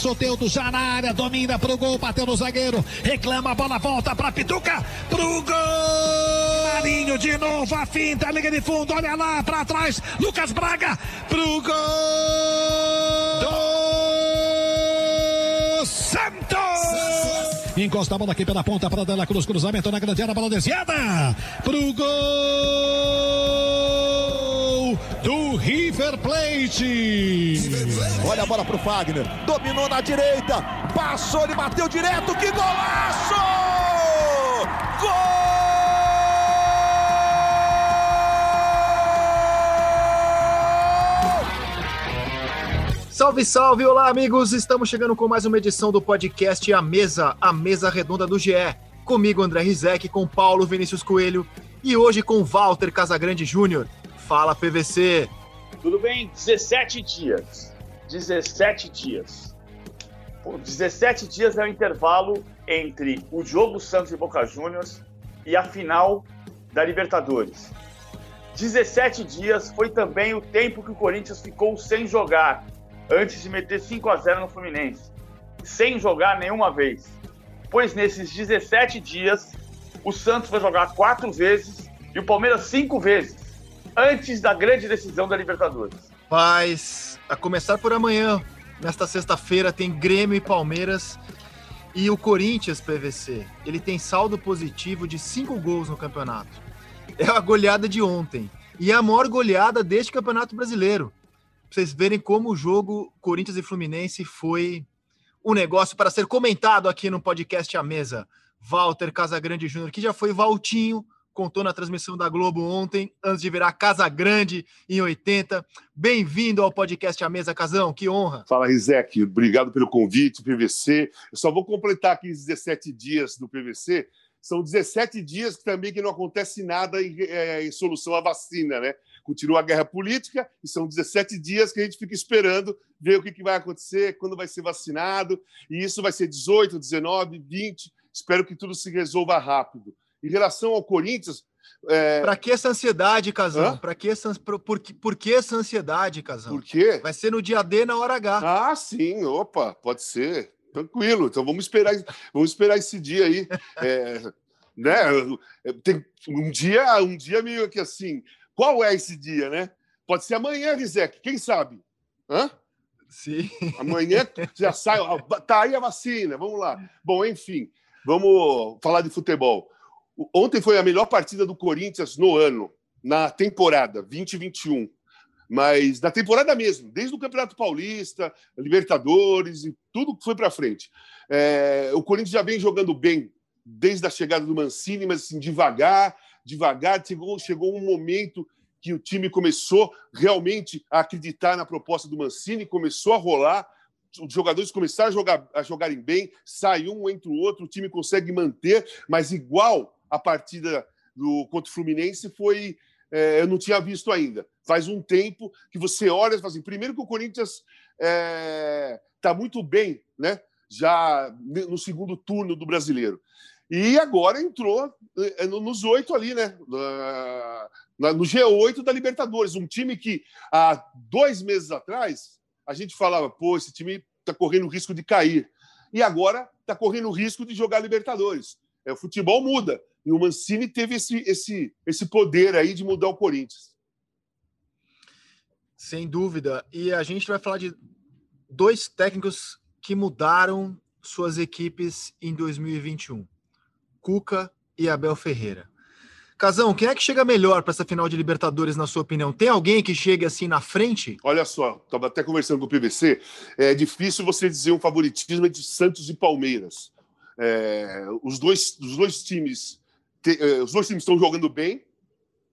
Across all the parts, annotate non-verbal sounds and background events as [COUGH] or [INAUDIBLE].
Soteudo já na área, domina pro gol, bateu no zagueiro, reclama, a bola volta pra Pituca, pro gol! Marinho de novo, a finta, liga de fundo, olha lá pra trás, Lucas Braga, pro gol! Do Santos! Encosta a bola aqui pela ponta para Dela Cruz, cruzamento na grande área, bola desviada pro gol River Plate. Olha a bola pro Fagner, dominou na direita, passou, ele bateu direto, que golaço! Gol! Salve, salve! Olá, amigos! Estamos chegando com mais uma edição do podcast A Mesa, a mesa redonda do GE. Comigo, André Rizek, com Paulo Vinícius Coelho e hoje com Walter Casagrande Júnior. Fala, PVC! Tudo bem? 17 dias. 17 dias. Pô, 17 dias é o intervalo entre o jogo Santos e Boca Juniors e a final da Libertadores. 17 dias foi também o tempo que o Corinthians ficou sem jogar antes de meter 5 a 0 no Fluminense, sem jogar nenhuma vez. Pois nesses 17 dias, o Santos vai jogar quatro vezes e o Palmeiras cinco vezes, antes da grande decisão da Libertadores. Mas, a começar por amanhã, nesta sexta-feira, tem Grêmio e Palmeiras. E o Corinthians, PVC, ele tem saldo positivo de cinco gols no campeonato. É a goleada de ontem. E é a maior goleada deste campeonato brasileiro vocês verem como o jogo Corinthians e Fluminense foi um negócio para ser comentado aqui no podcast A Mesa. Walter Casagrande Júnior, que já foi Valtinho, contou na transmissão da Globo ontem, antes de virar Casa Grande em 80. Bem-vindo ao podcast A Mesa, Casão, que honra. Fala, Rizek, obrigado pelo convite, PVC. Eu só vou completar aqui os 17 dias do PVC. São 17 dias também que não acontece nada em, é, em solução à vacina, né? continua a guerra política e são 17 dias que a gente fica esperando ver o que, que vai acontecer, quando vai ser vacinado, e isso vai ser 18, 19, 20. Espero que tudo se resolva rápido. Em relação ao Corinthians. É... Para que essa ansiedade, Casão? Para que essa, por, por, por que essa ansiedade, Casão? Por quê? Vai ser no dia D na hora H. Ah, sim, opa, pode ser. Tranquilo, então vamos esperar, vamos esperar esse dia aí. É, né? Tem um dia, um dia meio que assim, qual é esse dia, né? Pode ser amanhã, Rizek, quem sabe? Hã? Sim. Amanhã já sai, tá aí a vacina, vamos lá. Bom, enfim, vamos falar de futebol. Ontem foi a melhor partida do Corinthians no ano, na temporada 2021. Mas na temporada mesmo, desde o Campeonato Paulista, Libertadores e tudo que foi para frente. É, o Corinthians já vem jogando bem desde a chegada do Mancini, mas assim, devagar, devagar. Chegou, chegou um momento que o time começou realmente a acreditar na proposta do Mancini, começou a rolar, os jogadores começaram a, jogar, a jogarem bem, sai um, entra o outro, o time consegue manter, mas igual a partida do, contra o Fluminense foi. É, eu não tinha visto ainda. Faz um tempo que você olha e fala assim: primeiro que o Corinthians está é, tá muito bem, né? Já no segundo turno do brasileiro. E agora entrou eh, nos oito ali, né? No G8 da Libertadores. Um time que há dois meses atrás a gente falava, pô, esse time está correndo risco de cair. E agora está correndo risco de jogar Libertadores. É, o futebol muda. E o Mancini teve esse, esse, esse poder aí de mudar o Corinthians. Sem dúvida. E a gente vai falar de dois técnicos que mudaram suas equipes em 2021. Cuca e Abel Ferreira. Casão, quem é que chega melhor para essa final de Libertadores, na sua opinião? Tem alguém que chegue assim na frente? Olha só, estava até conversando com o PVC. É difícil você dizer um favoritismo entre Santos e Palmeiras. É, os, dois, os dois times, te, é, os dois times estão jogando bem.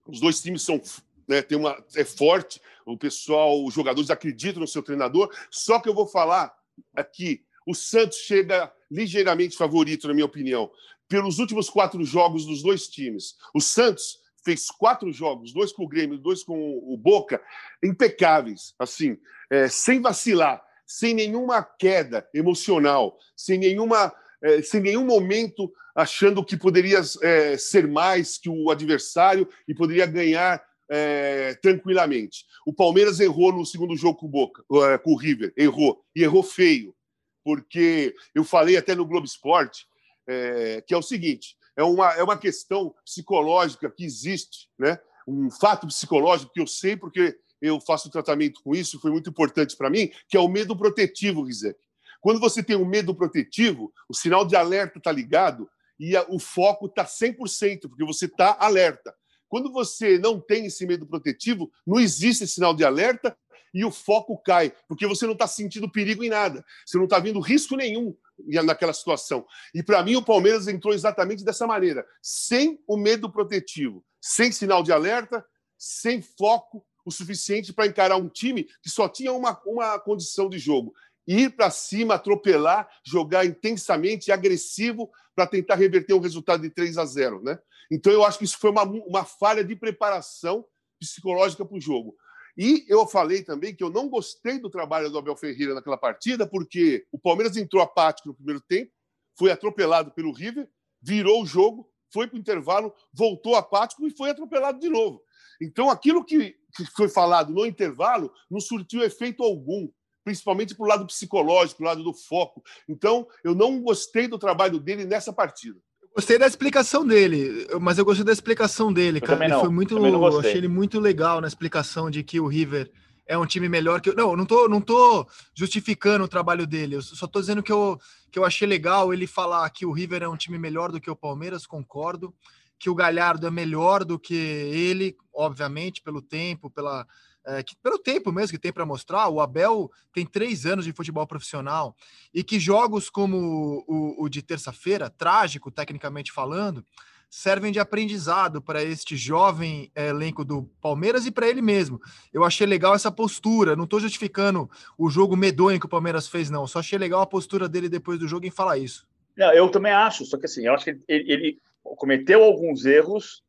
Os dois times são né, tem uma é forte. O pessoal, os jogadores acreditam no seu treinador. Só que eu vou falar aqui, o Santos chega ligeiramente favorito, na minha opinião pelos últimos quatro jogos dos dois times. O Santos fez quatro jogos, dois com o Grêmio, dois com o Boca, impecáveis, assim, é, sem vacilar, sem nenhuma queda emocional, sem nenhuma, é, sem nenhum momento achando que poderia é, ser mais que o adversário e poderia ganhar é, tranquilamente. O Palmeiras errou no segundo jogo com o Boca, é, com o River, errou e errou feio porque eu falei até no Globo Esporte é, que é o seguinte: é uma, é uma questão psicológica que existe, né? um fato psicológico que eu sei porque eu faço tratamento com isso, foi muito importante para mim, que é o medo protetivo, Rizek. Quando você tem um medo protetivo, o sinal de alerta está ligado e a, o foco está 100%, porque você está alerta. Quando você não tem esse medo protetivo, não existe sinal de alerta e o foco cai, porque você não está sentindo perigo em nada, você não está vendo risco nenhum naquela situação. E para mim, o Palmeiras entrou exatamente dessa maneira, sem o medo protetivo, sem sinal de alerta, sem foco o suficiente para encarar um time que só tinha uma, uma condição de jogo: ir para cima, atropelar, jogar intensamente, agressivo, para tentar reverter um resultado de 3 a 0. Né? Então, eu acho que isso foi uma, uma falha de preparação psicológica para o jogo. E eu falei também que eu não gostei do trabalho do Abel Ferreira naquela partida, porque o Palmeiras entrou apático no primeiro tempo, foi atropelado pelo River, virou o jogo, foi para o intervalo, voltou apático e foi atropelado de novo. Então, aquilo que, que foi falado no intervalo não surtiu efeito algum, principalmente para o lado psicológico, para o lado do foco. Então, eu não gostei do trabalho dele nessa partida. Gostei da explicação dele, mas eu gostei da explicação dele, cara. Ele foi muito, eu achei ele muito legal na explicação de que o River é um time melhor que eu. Não, não tô, não tô justificando o trabalho dele. Eu só tô dizendo que eu, que eu achei legal ele falar que o River é um time melhor do que o Palmeiras, concordo. Que o Galhardo é melhor do que ele, obviamente, pelo tempo, pela, é, que, pelo tempo mesmo que tem para mostrar, o Abel tem três anos de futebol profissional e que jogos como o, o de terça-feira, trágico tecnicamente falando, servem de aprendizado para este jovem é, elenco do Palmeiras e para ele mesmo. Eu achei legal essa postura, não estou justificando o jogo medonho que o Palmeiras fez, não, só achei legal a postura dele depois do jogo em falar isso. Não, eu também acho, só que assim, eu acho que ele, ele cometeu alguns erros,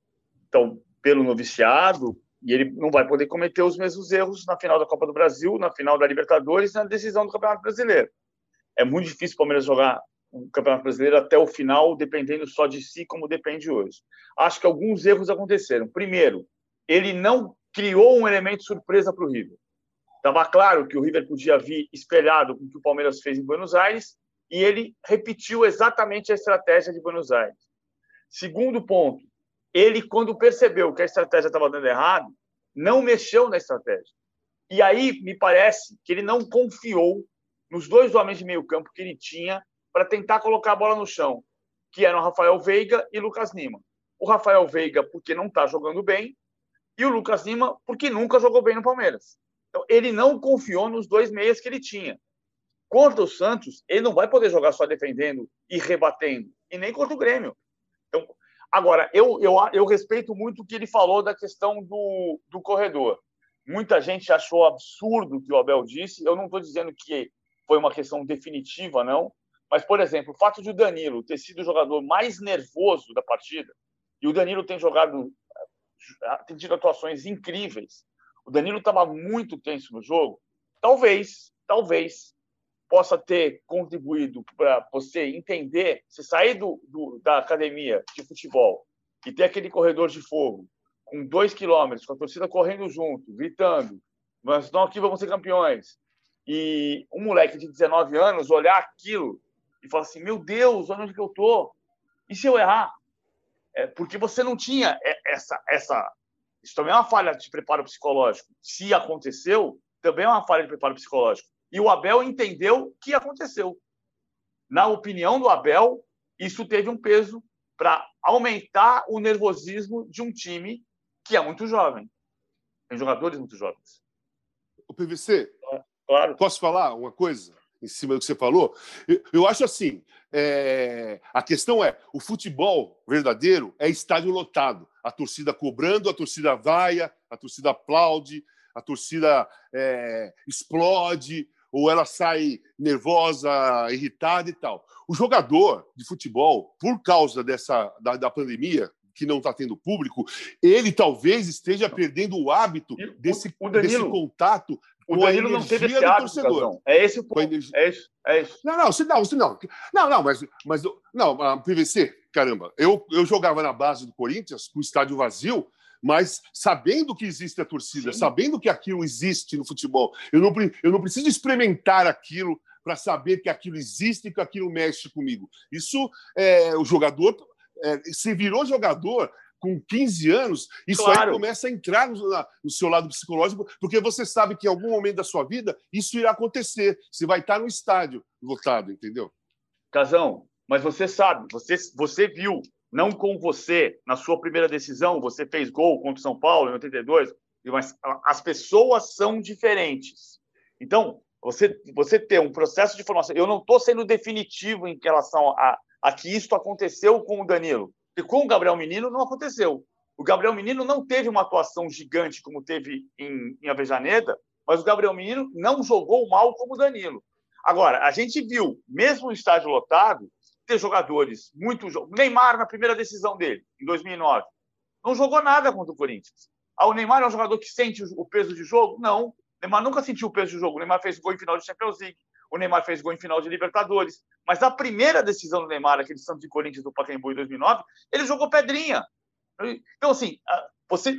então, pelo noviciado, e ele não vai poder cometer os mesmos erros na final da Copa do Brasil, na final da Libertadores, na decisão do Campeonato Brasileiro. É muito difícil o Palmeiras jogar o Campeonato Brasileiro até o final, dependendo só de si, como depende hoje. Acho que alguns erros aconteceram. Primeiro, ele não criou um elemento surpresa para o River. Estava claro que o River podia vir espelhado com o que o Palmeiras fez em Buenos Aires e ele repetiu exatamente a estratégia de Buenos Aires. Segundo ponto, ele, quando percebeu que a estratégia estava dando errado, não mexeu na estratégia. E aí, me parece que ele não confiou nos dois homens de meio campo que ele tinha para tentar colocar a bola no chão, que eram Rafael Veiga e Lucas Lima. O Rafael Veiga, porque não está jogando bem, e o Lucas Lima, porque nunca jogou bem no Palmeiras. Então, ele não confiou nos dois meias que ele tinha. Contra o Santos, ele não vai poder jogar só defendendo e rebatendo, e nem contra o Grêmio. Agora, eu, eu, eu respeito muito o que ele falou da questão do, do corredor. Muita gente achou absurdo o que o Abel disse. Eu não estou dizendo que foi uma questão definitiva, não. Mas, por exemplo, o fato de o Danilo ter sido o jogador mais nervoso da partida, e o Danilo tem jogado, tem tido atuações incríveis. O Danilo estava muito tenso no jogo. Talvez, talvez, possa ter contribuído para você entender, você sair do, do, da academia de futebol e ter aquele corredor de fogo com dois quilômetros, com a torcida correndo junto, gritando, nós estamos aqui, vamos ser campeões. E um moleque de 19 anos olhar aquilo e falar assim: meu Deus, onde que eu tô? E se eu errar? É porque você não tinha essa, essa. Isso também é uma falha de preparo psicológico. Se aconteceu, também é uma falha de preparo psicológico. E o Abel entendeu o que aconteceu. Na opinião do Abel, isso teve um peso para aumentar o nervosismo de um time que é muito jovem. Tem jogadores muito jovens. O PVC, claro. posso falar uma coisa em cima do que você falou? Eu, eu acho assim: é... a questão é: o futebol verdadeiro é estádio lotado. A torcida cobrando, a torcida vaia, a torcida aplaude, a torcida é... explode, ou ela sai nervosa, irritada e tal. O jogador de futebol, por causa dessa da, da pandemia, que não está tendo público, ele talvez esteja perdendo o hábito desse, o Danilo, desse contato o Danilo não teve esse hábito, torcedor. É esse o ponto. É isso, é isso. Não, não, não, não, não, não, mas, mas não, PVC, caramba, eu, eu jogava na base do Corinthians com o estádio vazio mas sabendo que existe a torcida, Sim. sabendo que aquilo existe no futebol, eu não, eu não preciso experimentar aquilo para saber que aquilo existe e que aquilo mexe comigo. Isso é o jogador. É, se virou jogador com 15 anos, isso claro. aí começa a entrar no, no, seu lado psicológico, porque você sabe que em algum momento da sua vida isso irá acontecer. Você vai estar no estádio lotado, entendeu? Casão, mas você sabe, você, você viu, não com você, na sua primeira decisão, você fez gol contra o São Paulo em 82, mas as pessoas são diferentes. Então, você, você ter um processo de formação. Eu não estou sendo definitivo em relação a, a que isso aconteceu com o Danilo. E com o Gabriel Menino não aconteceu. O Gabriel Menino não teve uma atuação gigante como teve em, em Avejaneda, mas o Gabriel Menino não jogou mal como o Danilo. Agora, a gente viu, mesmo no estádio lotado, ter jogadores muito. Neymar, na primeira decisão dele, em 2009, não jogou nada contra o Corinthians. Ah, o Neymar é um jogador que sente o peso de jogo? Não. O Neymar nunca sentiu o peso de jogo. O Neymar fez gol em final de Champions League. O Neymar fez gol em final de Libertadores. Mas a primeira decisão do Neymar, aquele Santos e Corinthians do Pacaembu em 2009, ele jogou pedrinha. Então, assim, você,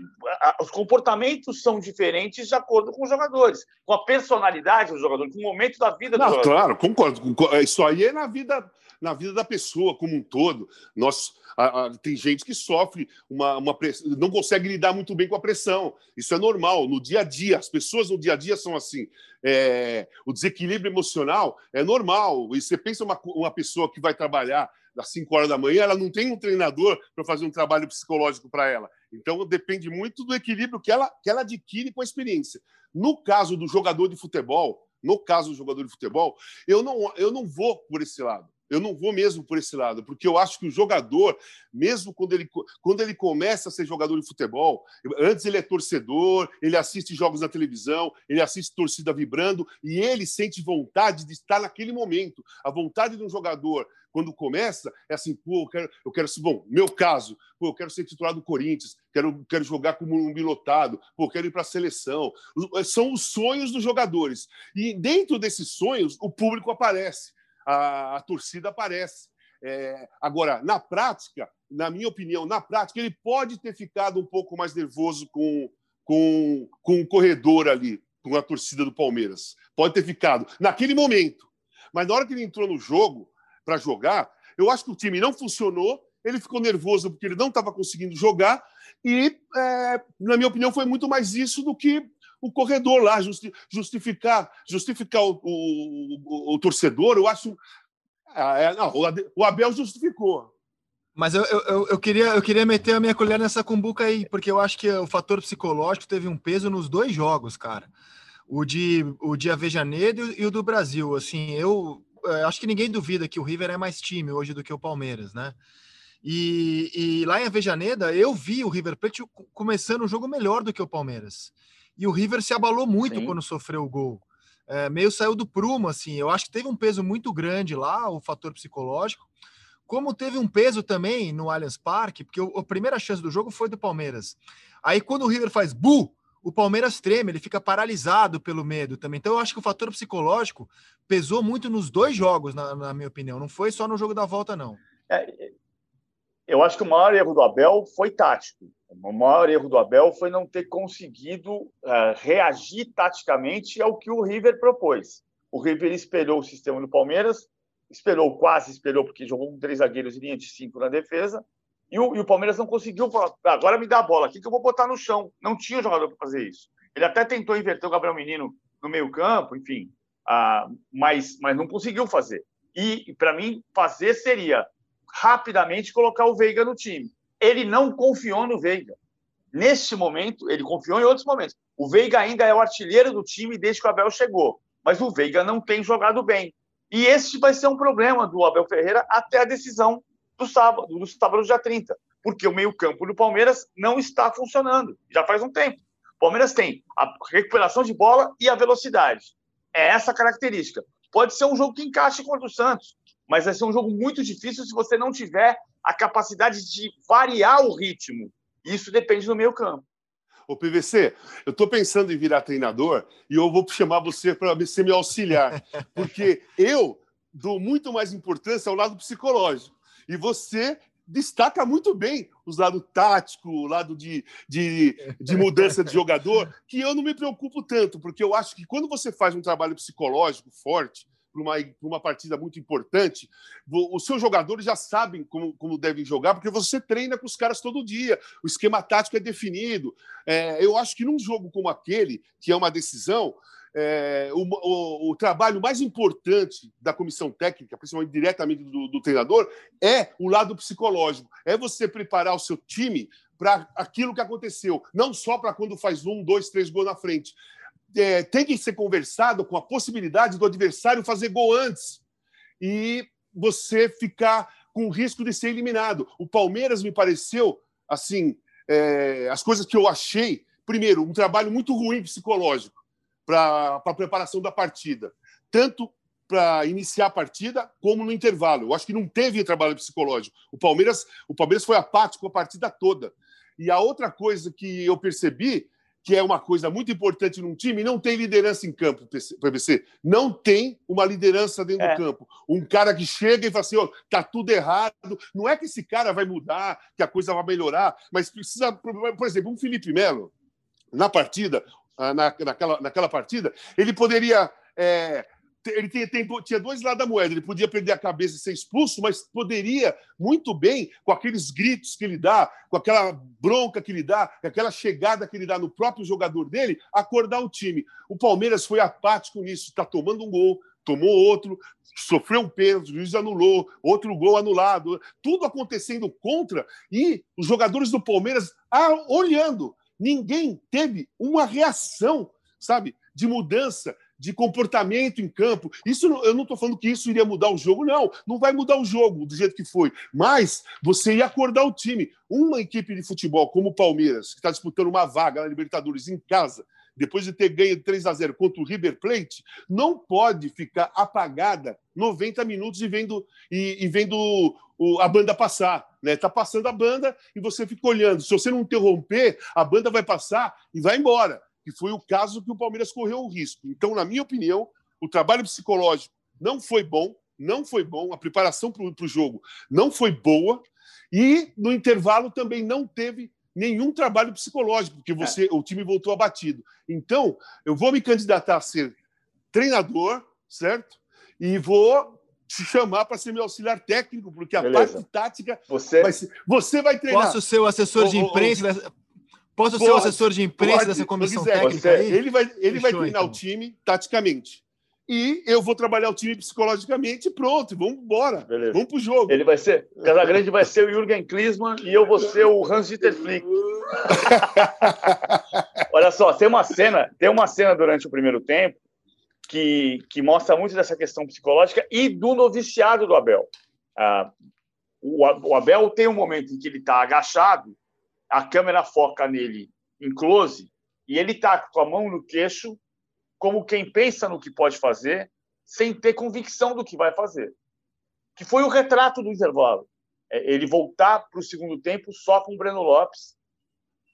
os comportamentos são diferentes de acordo com os jogadores, com a personalidade do jogador, com o momento da vida do Não, jogador. Claro, concordo. Isso aí é na vida, na vida da pessoa como um todo. Nós, a, a, tem gente que sofre uma, uma não consegue lidar muito bem com a pressão. Isso é normal no dia a dia. As pessoas no dia a dia são assim. É, o desequilíbrio emocional é normal. E você pensa uma, uma pessoa que vai trabalhar às 5 horas da manhã, ela não tem um treinador para fazer um trabalho psicológico para ela. Então depende muito do equilíbrio que ela, que ela adquire com a experiência. No caso do jogador de futebol, no caso do jogador de futebol, eu não, eu não vou por esse lado. Eu não vou mesmo por esse lado, porque eu acho que o jogador, mesmo quando ele, quando ele começa a ser jogador de futebol, antes ele é torcedor, ele assiste jogos na televisão, ele assiste torcida vibrando e ele sente vontade de estar naquele momento. A vontade de um jogador, quando começa, é assim: pô, eu quero, eu quero ser. Bom, meu caso, pô, eu quero ser titular do Corinthians, quero, quero jogar como um pilotado, pô, quero ir para a seleção. São os sonhos dos jogadores. E dentro desses sonhos, o público aparece a, a torcida aparece. É, agora, na prática, na minha opinião, na prática, ele pode ter ficado um pouco mais nervoso com, com, com o corredor ali, com a torcida do Palmeiras. Pode ter ficado naquele momento. Mas na hora que ele entrou no jogo para jogar, eu acho que o time não funcionou. Ele ficou nervoso porque ele não estava conseguindo jogar. E, é, na minha opinião, foi muito mais isso do que o corredor lá, justificar, justificar o, o, o, o torcedor, eu acho. Ah, é, não, o Abel justificou. Mas eu, eu, eu, queria, eu queria meter a minha colher nessa cumbuca aí, porque eu acho que o fator psicológico teve um peso nos dois jogos, cara. O de, o de Avejaneiro e o do Brasil. Assim, eu, eu é, acho que ninguém duvida que o River é mais time hoje do que o Palmeiras, né? E, e lá em Avejaneda, eu vi o River Plate começando o jogo melhor do que o Palmeiras. E o River se abalou muito Sim. quando sofreu o gol. É, meio saiu do prumo, assim. Eu acho que teve um peso muito grande lá, o fator psicológico. Como teve um peso também no Allianz Parque, porque o, a primeira chance do jogo foi do Palmeiras. Aí quando o River faz bu, o Palmeiras treme, ele fica paralisado pelo medo também. Então eu acho que o fator psicológico pesou muito nos dois jogos, na, na minha opinião. Não foi só no jogo da volta, não. É, eu acho que o maior erro do Abel foi tático. O maior erro do Abel foi não ter conseguido uh, reagir taticamente ao que o River propôs. O River espelhou o sistema do Palmeiras, esperou, quase esperou, porque jogou com três zagueiros e linha de cinco na defesa, e o, e o Palmeiras não conseguiu falar, ah, agora me dá a bola aqui que eu vou botar no chão. Não tinha jogador para fazer isso. Ele até tentou inverter o Gabriel Menino no meio campo, enfim, uh, mas, mas não conseguiu fazer. E, para mim, fazer seria rapidamente colocar o Veiga no time. Ele não confiou no Veiga. Neste momento, ele confiou em outros momentos. O Veiga ainda é o artilheiro do time desde que o Abel chegou, mas o Veiga não tem jogado bem. E esse vai ser um problema do Abel Ferreira até a decisão do sábado, do sábado dia 30, porque o meio-campo do Palmeiras não está funcionando, já faz um tempo. O Palmeiras tem a recuperação de bola e a velocidade. É essa característica. Pode ser um jogo que encaixe contra o Santos, mas vai ser um jogo muito difícil se você não tiver a capacidade de variar o ritmo. Isso depende do meio campo. Ô, PVC, eu estou pensando em virar treinador e eu vou chamar você para ser meu auxiliar, [LAUGHS] porque eu dou muito mais importância ao lado psicológico. E você destaca muito bem os lados tático, o lado de, de, de, mudança de jogador, que eu não me preocupo tanto, porque eu acho que quando você faz um trabalho psicológico forte, para uma, uma partida muito importante, os seus jogadores já sabem como, como devem jogar, porque você treina com os caras todo dia, o esquema tático é definido. É, eu acho que num jogo como aquele, que é uma decisão, é, o, o, o, trabalho mais importante da comissão técnica, principalmente diretamente do, do, treinador, é o lado psicológico. É você preparar o seu time para aquilo que aconteceu, não só para quando faz um, dois, três gols na frente. É, tem que ser conversado com a possibilidade do adversário fazer gol antes e você ficar com o risco de ser eliminado. O Palmeiras me pareceu assim, é, as coisas que eu achei. Primeiro, um trabalho muito ruim psicológico para a preparação da partida, tanto para iniciar a partida como no intervalo. Eu acho que não teve trabalho psicológico. O Palmeiras, o Palmeiras foi apático a partida toda. E a outra coisa que eu percebi, que é uma coisa muito importante num time, não tem liderança em campo, PVC. Não tem uma liderança dentro é. do campo. Um cara que chega e fala assim: oh, tá tudo errado. Não é que esse cara vai mudar, que a coisa vai melhorar, mas precisa, por exemplo, um Felipe Melo, na partida, ah, na, naquela, naquela partida, ele poderia. É, ele tinha, tinha dois lados da moeda. Ele podia perder a cabeça e ser expulso, mas poderia muito bem, com aqueles gritos que ele dá, com aquela bronca que ele dá, com aquela chegada que ele dá no próprio jogador dele, acordar o time. O Palmeiras foi apático nisso, está tomando um gol, tomou outro, sofreu um pênalti, o juiz anulou, outro gol anulado, tudo acontecendo contra e os jogadores do Palmeiras ah, olhando ninguém teve uma reação, sabe, de mudança de comportamento em campo. Isso eu não estou falando que isso iria mudar o jogo, não. Não vai mudar o jogo do jeito que foi. Mas você ia acordar o time. Uma equipe de futebol como o Palmeiras, que está disputando uma vaga na Libertadores em casa, depois de ter ganho 3 a 0 contra o River Plate, não pode ficar apagada 90 minutos e vendo, e, e vendo o, a banda passar. Né? Tá passando a banda e você fica olhando. Se você não interromper, a banda vai passar e vai embora. E foi o caso que o Palmeiras correu o risco. Então, na minha opinião, o trabalho psicológico não foi bom, não foi bom, a preparação para o jogo não foi boa, e no intervalo também não teve nenhum trabalho psicológico, porque você, é. o time voltou abatido. Então, eu vou me candidatar a ser treinador, certo? E vou te chamar para ser meu auxiliar técnico, porque a Beleza. parte tática você... vai ser... você vai treinar. Posso ser o assessor de imprensa? Posso pode, ser o assessor de imprensa dessa comissão técnica? Você, ele vai, ele vai treinar então. o time taticamente e eu vou trabalhar o time psicologicamente e pronto, vamos embora. Beleza. Vamos pro jogo. Ele vai ser, Casagrande vai ser o Jürgen Klinsmann e eu vou ser o Hans-Dieter Flick. [LAUGHS] Olha só, tem uma cena, tem uma cena durante o primeiro tempo que, que mostra muito dessa questão psicológica e do noviciado do Abel. Ah, o, o Abel tem um momento em que ele está agachado, a câmera foca nele em close e ele está com a mão no queixo como quem pensa no que pode fazer, sem ter convicção do que vai fazer. Que foi o retrato do intervalo. É ele voltar para o segundo tempo só com o Breno Lopes,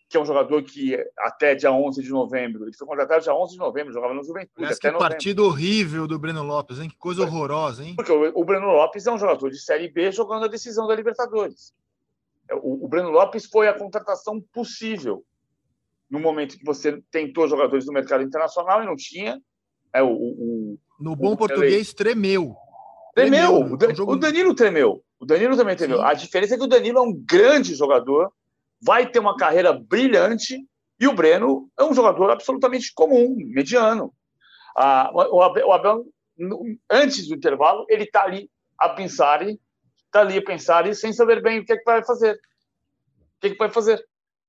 que é um jogador que até dia 11 de novembro, ele foi contratado dia 11 de novembro, jogava no Juventude. Mas que novembro. partido horrível do Breno Lopes, hein? Que coisa horrorosa, hein? Porque o, Breno Lopes é um jogador de Série B jogando a decisão da Libertadores. O, o Breno Lopes foi a contratação possível no momento que você tentou jogadores do mercado internacional e não tinha. É, o, o no bom o, português, tremeu. Tremeu. tremeu. O, Danilo tremeu. O Danilo também tremeu. Sim. A diferença é que o Danilo é um grande jogador, vai ter uma carreira brilhante, e o Breno é um jogador absolutamente comum, mediano. Ah, o, o Abel, antes do intervalo, ele está ali a pensar, está ali a pensar, e sem saber bem o que é que vai fazer. O que, é que vai fazer?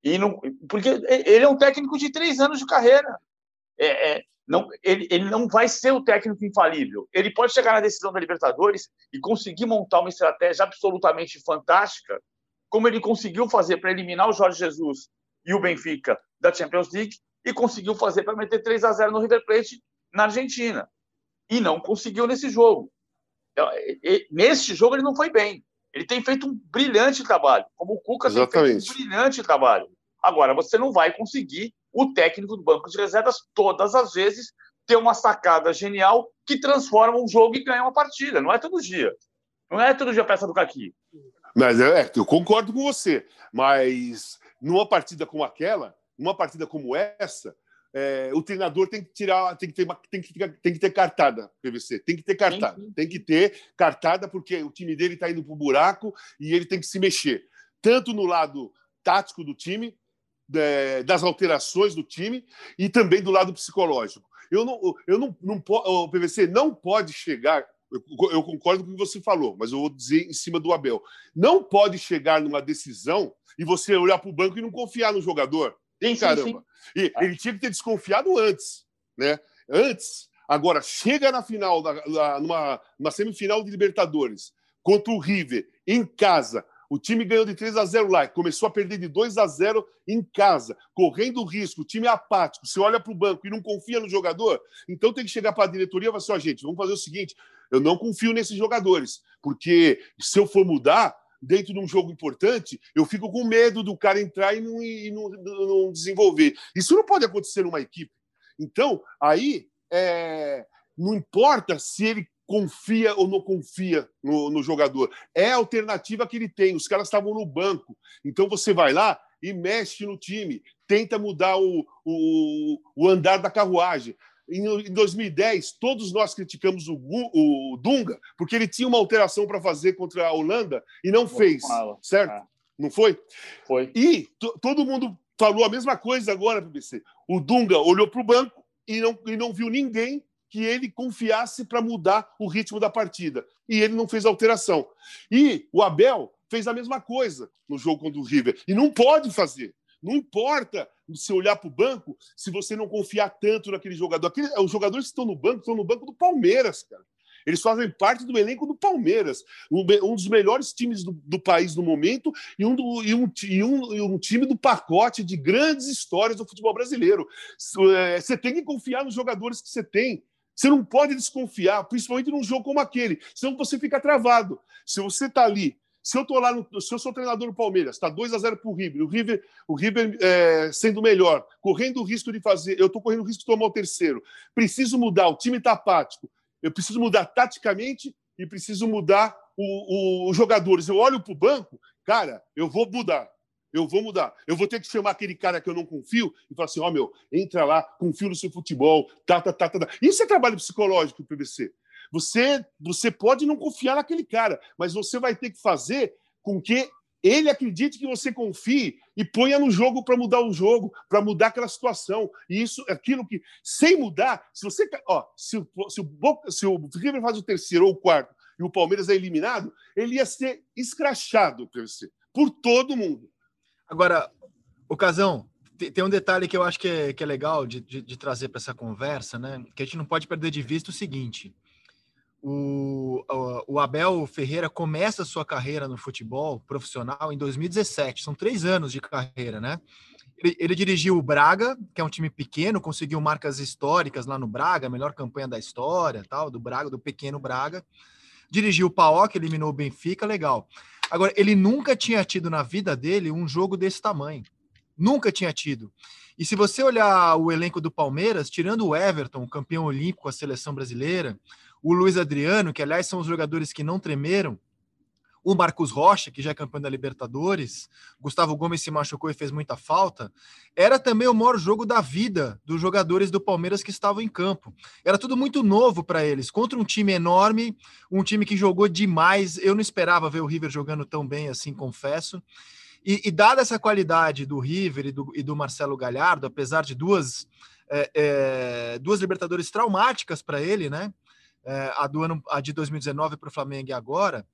E não, porque ele é um técnico de três anos de carreira. É, é, não, ele, ele não vai ser o técnico infalível. Ele pode chegar na decisão da Libertadores e conseguir montar uma estratégia absolutamente fantástica, como ele conseguiu fazer para eliminar o Jorge Jesus e o Benfica da Champions League e conseguiu fazer para meter 3 a 0 no River Plate na Argentina. E não conseguiu nesse jogo. Então, neste jogo ele não foi bem. Ele tem feito um brilhante trabalho, como o Cuca Exatamente. tem feito um brilhante trabalho. Agora, você não vai conseguir o técnico do banco de reservas todas as vezes ter uma sacada genial que transforma um jogo e ganha uma partida. Não é todo dia. Não é todo dia a peça do Caqui. Mas é, eu concordo com você. Mas numa partida como aquela, numa partida como essa, é, o treinador tem que tirar, tem que ter, tem que, tem que ter cartada, PVC, tem que ter cartada, sim, sim. tem que ter cartada porque o time dele está indo para o buraco e ele tem que se mexer, tanto no lado tático do time, é, das alterações do time e também do lado psicológico. Eu não, eu não, não o PVC não pode chegar. Eu, eu concordo com o que você falou, mas eu vou dizer em cima do Abel. Não pode chegar numa decisão e você olhar para o banco e não confiar no jogador. Sim, Caramba. Sim, sim. E ele tinha que ter desconfiado antes, né? Antes. Agora, chega na final, da, da, numa, numa semifinal de Libertadores, contra o River, em casa, o time ganhou de 3 a 0 lá, começou a perder de 2 a 0 em casa, correndo risco, o time é apático. Você olha para o banco e não confia no jogador, então tem que chegar para a diretoria e falar assim: ó, gente, vamos fazer o seguinte: eu não confio nesses jogadores, porque se eu for mudar, dentro de um jogo importante, eu fico com medo do cara entrar e não, e não, não desenvolver. Isso não pode acontecer numa equipe. Então, aí, é, não importa se ele confia ou não confia no, no, jogador. É a alternativa que ele tem. Os caras estavam no banco. Então você vai lá e mexe no time, tenta mudar o, o, o andar da carruagem. Em, em 2010, todos nós criticamos o, o, Dunga porque ele tinha uma alteração para fazer contra a Holanda e não fez, certo? É. Não foi? Foi. E todo mundo falou a mesma coisa agora, BBC. O Dunga olhou para o banco e não, e não viu ninguém que ele confiasse para mudar o ritmo da partida. E ele não fez alteração. E o Abel fez a mesma coisa no jogo contra o River. E não pode fazer. Não importa se olhar para o banco se você não confiar tanto naquele jogador. Aquele, os jogadores que estão no banco estão no banco do Palmeiras, cara. Eles fazem parte do elenco do Palmeiras, um, um dos melhores times do, do, país no momento e um, do, e, um, e, um, e um time do pacote de grandes histórias do futebol brasileiro. É, você tem que confiar nos jogadores que você tem. Você não pode desconfiar, principalmente num jogo como aquele, senão você fica travado. Se você está ali, se eu estou lá, no, se eu sou treinador do Palmeiras, está 2 a 0 para o River, o River, o River é, sendo melhor, correndo o risco de fazer, eu estou correndo o risco de tomar o terceiro. Preciso mudar, o time está apático. Eu preciso mudar taticamente e preciso mudar os jogadores. Eu olho para o banco, cara, eu vou mudar eu vou mudar. Eu vou ter que chamar aquele cara que eu não confio e falar assim: ó, oh, meu, entra lá, confio no seu futebol, tá, tá, tá, tá. tá. Isso é trabalho psicológico, PVC. Você, você pode não confiar naquele cara, mas você vai ter que fazer com que ele acredite que você confie e ponha no jogo para mudar o jogo, para mudar aquela situação. E isso aquilo que, sem mudar, se você. Ó, se, se, o, se o River faz o terceiro ou o quarto e o Palmeiras é eliminado, ele ia ser escrachado, por todo mundo. Agora, o Casão, tem um detalhe que eu acho que é, que é legal de, de, de trazer para essa conversa, né? Que a gente não pode perder de vista o seguinte: o, o, Abel Ferreira começa sua carreira no futebol profissional em 2017. São três anos de carreira, né? Ele, ele, dirigiu o Braga, que é um time pequeno, conseguiu marcas históricas lá no Braga, melhor campanha da história, tal, do Braga, do pequeno Braga. Dirigiu o Paok, eliminou o Benfica, legal. Agora, ele nunca tinha tido na vida dele um jogo desse tamanho. Nunca tinha tido. E se você olhar o elenco do Palmeiras, tirando o Everton, campeão olímpico a seleção brasileira, o Luiz Adriano, que aliás são os jogadores que não tremeram, o Marcos Rocha, que já é campeão da Libertadores, Gustavo Gomes se machucou e fez muita falta, era também o maior jogo da vida dos jogadores do Palmeiras que estavam em campo. Era tudo muito novo para eles, contra um time enorme, um time que jogou demais. Eu não esperava ver o River jogando tão bem assim, confesso. E, e dada essa qualidade do River e do, e do Marcelo Galhardo, apesar de duas, é, é, duas Libertadores traumáticas para ele, né? É, a, do ano, a de 2019 para o Flamengo e agora,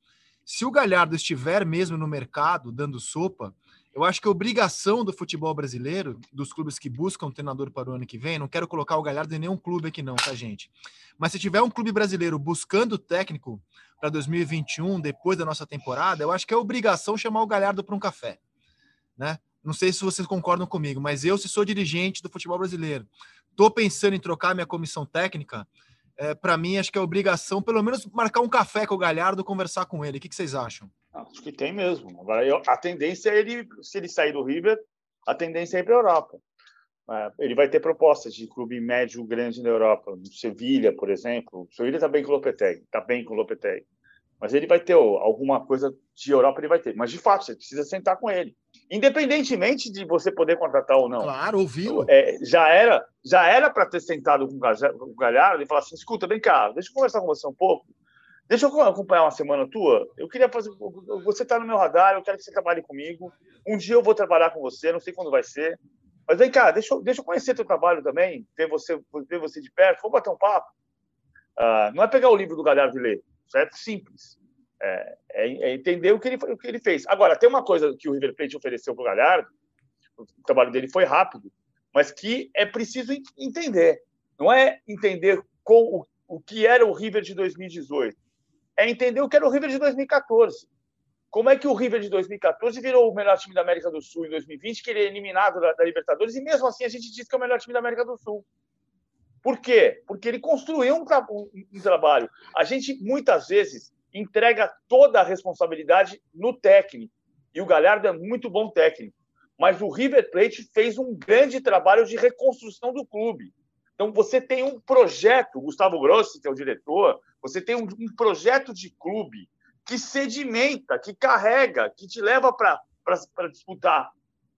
se o Galhardo estiver mesmo no mercado dando sopa, eu acho que a obrigação do futebol brasileiro, dos clubes que buscam um treinador para o ano que vem, não quero colocar o Galhardo em nenhum clube aqui não, tá, gente? Mas se tiver um clube brasileiro buscando técnico para 2021, depois da nossa temporada, eu acho que é obrigação chamar o Galhardo para um café, né? Não sei se vocês concordam comigo, mas eu, se sou dirigente do futebol brasileiro, estou pensando em trocar minha comissão técnica, é, para mim, acho que é obrigação, pelo menos, marcar um café com o Galhardo, conversar com ele. O que, que vocês acham? Acho que tem mesmo. Agora, eu, a tendência é ele, se ele sair do River, a tendência é ir para a Europa. É, ele vai ter propostas de clube médio grande na Europa, Sevilha, por exemplo. Sevilha está bem com o Lopetegui, está bem com o Lopetegui. Mas ele vai ter alguma coisa de Europa, ele vai ter. Mas, de fato, você precisa sentar com ele. Independentemente de você poder contratar ou não. Claro, ouvi-lo. É, já era já era para ter sentado com o Galhardo e falar assim: escuta, vem cá, deixa eu conversar com você um pouco. Deixa eu acompanhar uma semana tua. Eu queria fazer. Você está no meu radar, eu quero que você trabalhe comigo. Um dia eu vou trabalhar com você, não sei quando vai ser. Mas vem cá, deixa eu, deixa eu conhecer teu trabalho também, ver você, ver você de perto, vamos bater um papo. Ah, não é pegar o livro do Galhardo e ler, certo? Simples. É, é, é, entender o que, ele, o que ele fez. Agora, tem uma coisa que o River Plate ofereceu para o Galhardo, o trabalho dele foi rápido, mas que é preciso entender. Não é entender com o, o que era o River de 2018, é entender o que era o River de 2014. Como é que o River de 2014 virou o melhor time da América do Sul em 2020, que ele é eliminado da, da Libertadores, e mesmo assim a gente diz que é o melhor time da América do Sul. Por quê? Porque ele construiu um, um, trabalho. A gente, muitas vezes, entrega toda a responsabilidade no técnico. E o Galhardo é muito bom técnico. Mas o River Plate fez um grande trabalho de reconstrução do clube. Então, você tem um projeto, Gustavo Grossi, que é o diretor, você tem um, um projeto de clube que sedimenta, que carrega, que te leva para disputar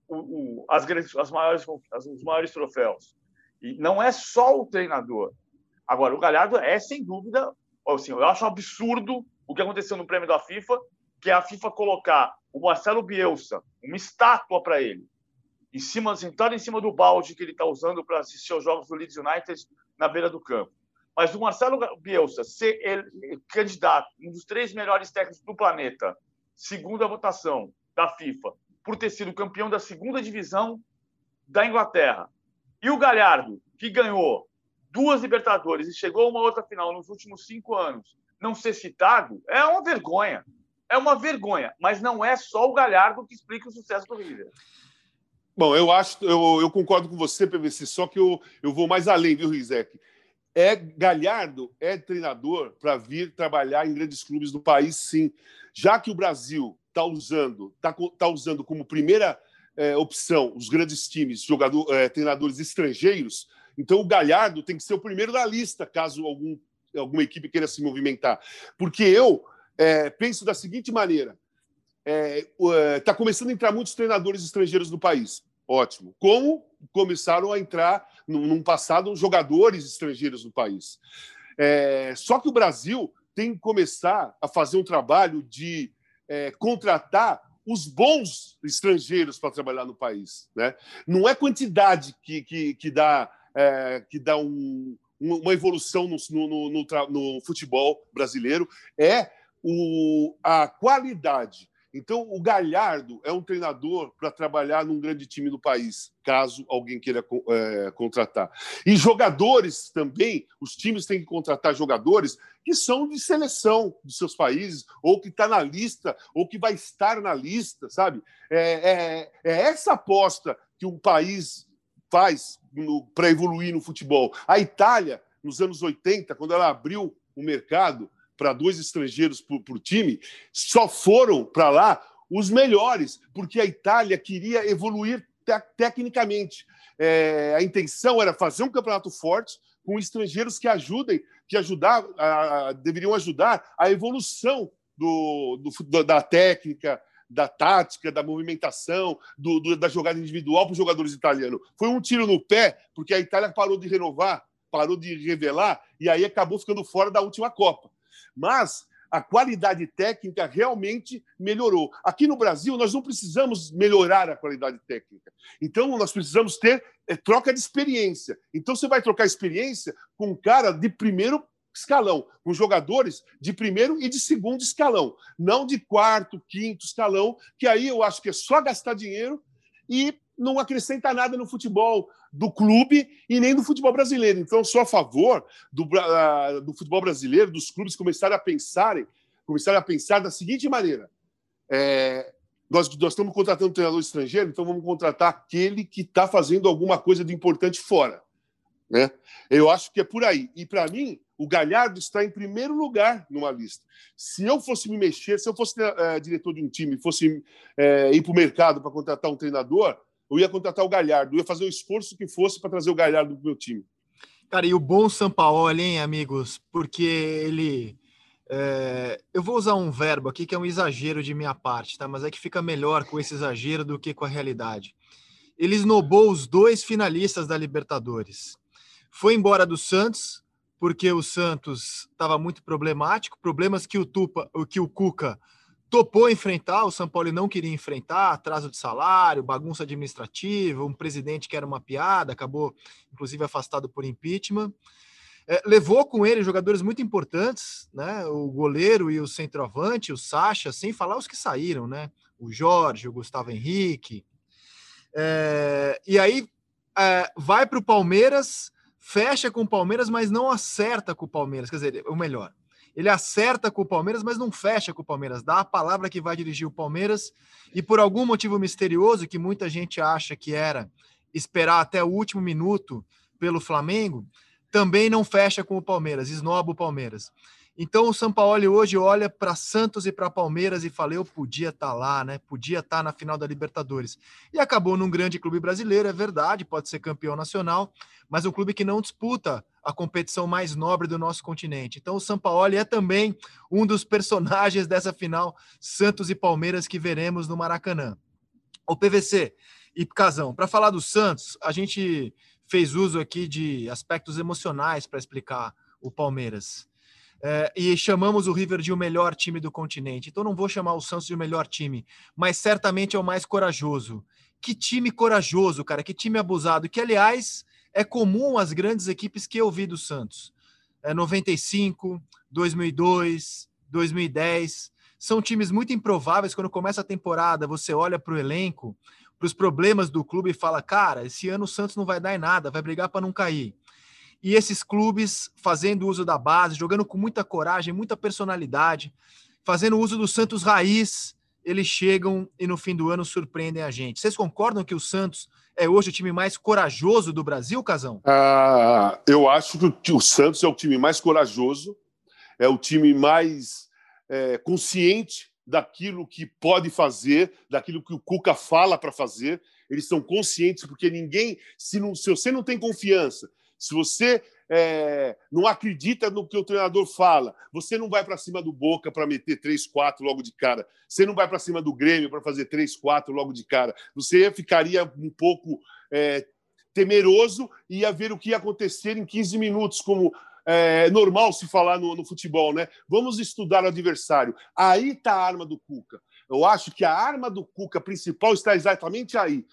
o, o, as, as maiores, as, os maiores troféus. E não é só o treinador. Agora, o Galhardo é, sem dúvida, assim, eu acho absurdo o que aconteceu no prêmio da FIFA, que é a FIFA colocar o Marcelo Bielsa, uma estátua para ele, em cima, sentado em cima do balde que ele está usando para assistir aos jogos do Leeds United na beira do campo. Mas o Marcelo Bielsa ser ele, candidato, um dos três melhores técnicos do planeta, segundo a votação da FIFA, por ter sido campeão da segunda divisão da Inglaterra, e o Galhardo, que ganhou duas Libertadores e chegou a uma outra final nos últimos cinco anos, não ser citado, é uma vergonha. É uma vergonha. Mas não é só o Galhardo que explica o sucesso do River. Bom, eu acho, eu, eu concordo com você, PVC, só que eu, eu vou mais além, viu, Rizek? É Galhardo é treinador para vir trabalhar em grandes clubes do país, sim. Já que o Brasil está usando, tá, tá usando como primeira é, opção os grandes times, jogador, é, treinadores estrangeiros, então o Galhardo tem que ser o primeiro da lista, caso algum, alguma equipe queira se movimentar. Porque eu é, penso da seguinte maneira: está é, é, começando a entrar muitos treinadores estrangeiros no país. Ótimo. Como começaram a entrar, num passado, jogadores estrangeiros no país. É, só que o Brasil tem que começar a fazer um trabalho de contratar os bons estrangeiros para trabalhar no país. Né? Não é quantidade que, que, que dá, é, que dá um, uma evolução no, no, no, no, futebol brasileiro, é o, a qualidade. Então, o Galhardo é um treinador para trabalhar num grande time do país, caso alguém queira é, contratar. E jogadores também, os times têm que contratar jogadores que são de seleção dos seus países, ou que está na lista, ou que vai estar na lista, sabe? É, é, é essa aposta que um país faz para evoluir no futebol. A Itália, nos anos 80, quando ela abriu o mercado, para dois estrangeiros por, time, só foram para lá os melhores, porque a Itália queria evoluir te tecnicamente. É, a intenção era fazer um campeonato forte com estrangeiros que ajudem, que ajudar, a, deveriam ajudar a evolução do, do, da técnica, da tática, da movimentação, do, do, da jogada individual para os jogadores italianos. Foi um tiro no pé, porque a Itália parou de renovar, parou de revelar, e aí acabou ficando fora da última Copa mas a qualidade técnica realmente melhorou. Aqui no Brasil, nós não precisamos melhorar a qualidade técnica. Então, nós precisamos ter é, troca de experiência. Então, você vai trocar experiência com um cara de primeiro escalão, com jogadores de primeiro e de segundo escalão, não de quarto, quinto escalão, que aí eu acho que é só gastar dinheiro e não acrescenta nada no futebol do clube e nem do futebol brasileiro. Então, sou a favor do, uh, do futebol brasileiro, dos clubes começarem a pensarem, começarem a pensar da seguinte maneira: é, nós, nós estamos contratando um treinador estrangeiro, então vamos contratar aquele que está fazendo alguma coisa de importante fora. Né? Eu acho que é por aí. E para mim, o Galhardo está em primeiro lugar numa lista. Se eu fosse me mexer, se eu fosse é, diretor de um time, fosse é, ir para o mercado para contratar um treinador, eu ia contratar o Galhardo, eu ia fazer o esforço que fosse para trazer o Galhardo para o meu time. Cara, e o bom São Paulo, hein, amigos? Porque ele É, eu vou usar um verbo aqui que é um exagero de minha parte, tá? Mas é que fica melhor com esse exagero do que com a realidade. Ele esnobou os dois finalistas da Libertadores. Foi embora do Santos, porque o Santos estava muito problemático, problemas que o Tupa, que o Cuca topou enfrentar, o São Paulo não queria enfrentar, atraso de salário, bagunça administrativa, um presidente que era uma piada, acabou inclusive afastado por impeachment. É, levou com ele jogadores muito importantes, né? O goleiro e o centroavante, o Sacha, sem falar os que saíram, né? O Jorge, o Gustavo Henrique. É, e aí é, vai para o Palmeiras, fecha com o Palmeiras, mas não acerta com o Palmeiras. Quer dizer, o melhor, ele acerta com o Palmeiras, mas não fecha com o Palmeiras. Dá a palavra que vai dirigir o Palmeiras e por algum motivo misterioso que muita gente acha que era esperar até o último minuto pelo Flamengo, também não fecha com o Palmeiras, esnoba o Palmeiras. Então o São Paulo hoje olha para Santos e para Palmeiras e fala: eu podia estar tá lá, né? Podia estar tá na final da Libertadores. E acabou num grande clube brasileiro, é verdade, pode ser campeão nacional, mas um clube que não disputa a competição mais nobre do nosso continente. Então o São Paulo é também um dos personagens dessa final Santos e Palmeiras que veremos no Maracanã. O PVC e Casão, para falar do Santos, a gente fez uso aqui de aspectos emocionais para explicar o Palmeiras. É, e chamamos o River de o melhor time do continente. Então não vou chamar o Santos de o melhor time, mas certamente é o mais corajoso. Que time corajoso, cara, que time abusado, que aliás é comum às grandes equipes que eu vi do Santos. É 95, 2002, 2010. São times muito improváveis quando começa a temporada, você olha para o elenco, para os problemas do clube e fala: "Cara, esse ano o Santos não vai dar em nada, vai brigar para não cair" e esses clubes fazendo uso da base, jogando com muita coragem, muita personalidade, fazendo uso do Santos raiz, eles chegam e no fim do ano surpreendem a gente. Vocês concordam que o Santos é hoje o time mais corajoso do Brasil, Casão? Ah, eu acho que o Santos é o time mais corajoso, é o time mais é, consciente daquilo que pode fazer, daquilo que o Cuca fala para fazer. Eles são conscientes, porque ninguém, se, não, se você não tem confiança, se você é, não acredita no que o treinador fala, você não vai para cima do Boca para meter 3, 4 logo de cara. Você não vai para cima do Grêmio para fazer 3, 4 logo de cara. Você ficaria um pouco é, temeroso e ia ver o que ia acontecer em 15 minutos, como é normal se falar no, no futebol, né? Vamos estudar o adversário. Aí está a arma do Cuca. Eu acho que a arma do Cuca principal está exatamente aí.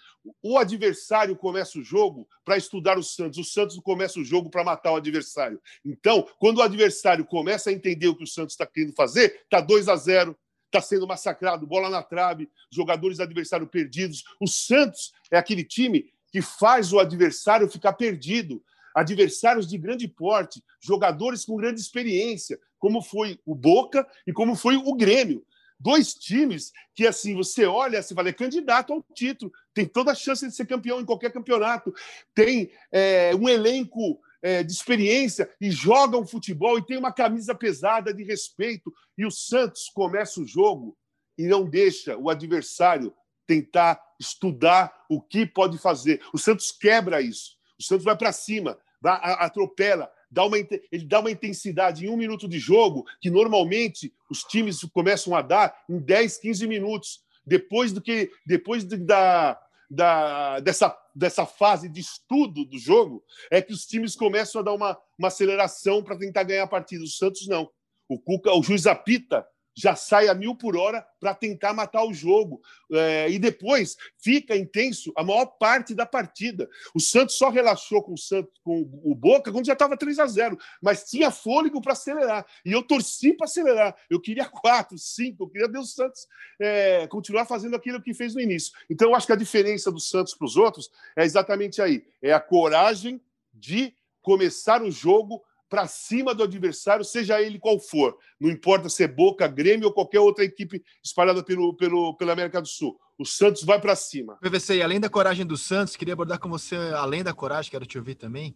O adversário começa o jogo para estudar o Santos, o Santos começa o jogo para matar o adversário. Então, quando o adversário começa a entender o que o Santos está querendo fazer, está 2 a 0 está sendo massacrado, bola na trave, jogadores adversário perdidos. O Santos é aquele time que faz o adversário ficar perdido. Adversários de grande porte, jogadores com grande experiência, como foi o Boca e como foi o Grêmio dois times que, assim, você olha, você fala, é candidato ao título, tem toda a chance de ser campeão em qualquer campeonato, tem é, um elenco é, de experiência e joga um futebol e tem uma camisa pesada de respeito. E o Santos começa o jogo e não deixa o adversário tentar estudar o que pode fazer. O Santos quebra isso. O Santos vai para cima, atropela, dá uma, ele dá uma intensidade em um minuto de jogo que normalmente os times começam a dar em 10, 15 minutos. Depois do que depois de, da, da, dessa, dessa fase de estudo do jogo, é que os times começam a dar uma, uma aceleração para tentar ganhar a partida. O Santos não. O Cuca, o juiz apita já sai a mil por hora para tentar matar o jogo. É, e depois fica intenso a maior parte da partida. O Santos só relaxou com o, Santos, com o Boca quando já estava 3 a 0 mas tinha fôlego para acelerar. E eu torci para acelerar. Eu queria [LAUGHS] quatro, cinco, eu queria ver o Santos é, continuar fazendo aquilo que fez no início. Então, eu acho que a diferença do Santos para os outros é exatamente aí: é a coragem de começar o jogo para cima do adversário, seja ele qual for. Não importa se é Boca, Grêmio ou qualquer outra equipe espalhada pelo, pelo, pela América do Sul. O Santos vai para cima. PVC, além da coragem do Santos, queria abordar com você, além da coragem, quero te ouvir também.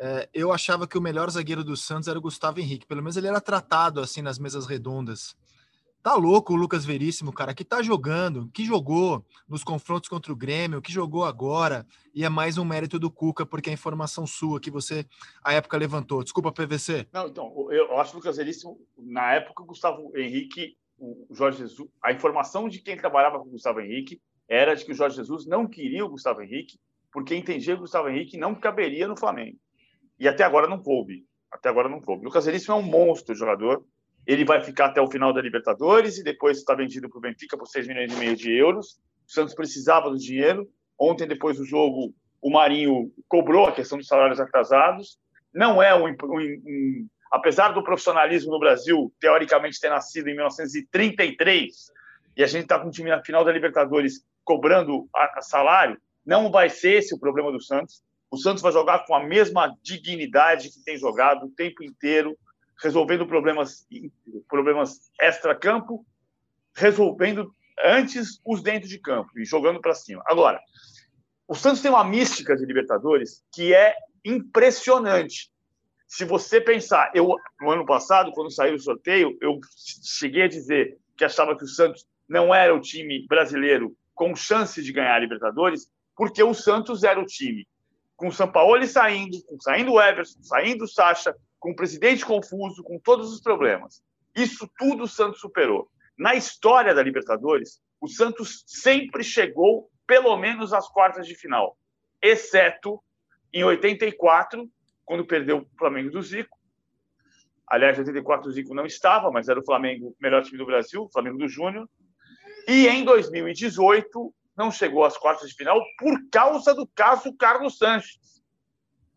É, eu achava que o melhor zagueiro do Santos era o Gustavo Henrique. Pelo menos ele era tratado assim nas mesas redondas. Tá louco o Lucas Veríssimo, cara, que tá jogando, que jogou nos confrontos contra o Grêmio, que jogou agora, e é mais um mérito do Cuca, porque é a informação sua que você, à época, levantou. Desculpa, PVC. Não, então, eu acho que o Lucas Veríssimo, na época, o Gustavo Henrique, o Jorge Jesus, a informação de quem trabalhava com o Gustavo Henrique era de que o Jorge Jesus não queria o Gustavo Henrique, porque entendia que o Gustavo Henrique não caberia no Flamengo. E até agora não coube. Até agora não coube. O Lucas Veríssimo é um monstro jogador, ele vai ficar até o final da Libertadores e depois está vendido para o Benfica por 6 milhões e meio de euros. O Santos precisava do dinheiro. Ontem, depois do jogo, o Marinho cobrou a questão dos salários atrasados. Não é um, um, um apesar do profissionalismo no Brasil, teoricamente ter nascido em 1933, e a gente está com o time na final da Libertadores cobrando a, a salário, não vai ser esse o problema do Santos. O Santos vai jogar com a mesma dignidade que tem jogado o tempo inteiro, resolvendo problemas, problemas extra-campo, resolvendo antes os dentro de campo e jogando para cima. Agora, o Santos tem uma mística de Libertadores que é impressionante. Se você pensar, eu no ano passado, quando saiu o sorteio, eu cheguei a dizer que achava que o Santos não era o time brasileiro com chance de ganhar a Libertadores, porque o Santos era o time com o Sampaoli saindo, com saindo o Everson, saindo o Sacha, com o presidente confuso, com todos os problemas. Isso tudo o Santos superou. Na história da Libertadores, o Santos sempre chegou pelo menos às quartas de final, exceto em 84, quando perdeu o Flamengo do Zico. Aliás, em 84 o Zico não estava, mas era o Flamengo, melhor time do Brasil, o Flamengo do Júnior. E em 2018 não chegou às quartas de final por causa do caso Carlos Sanches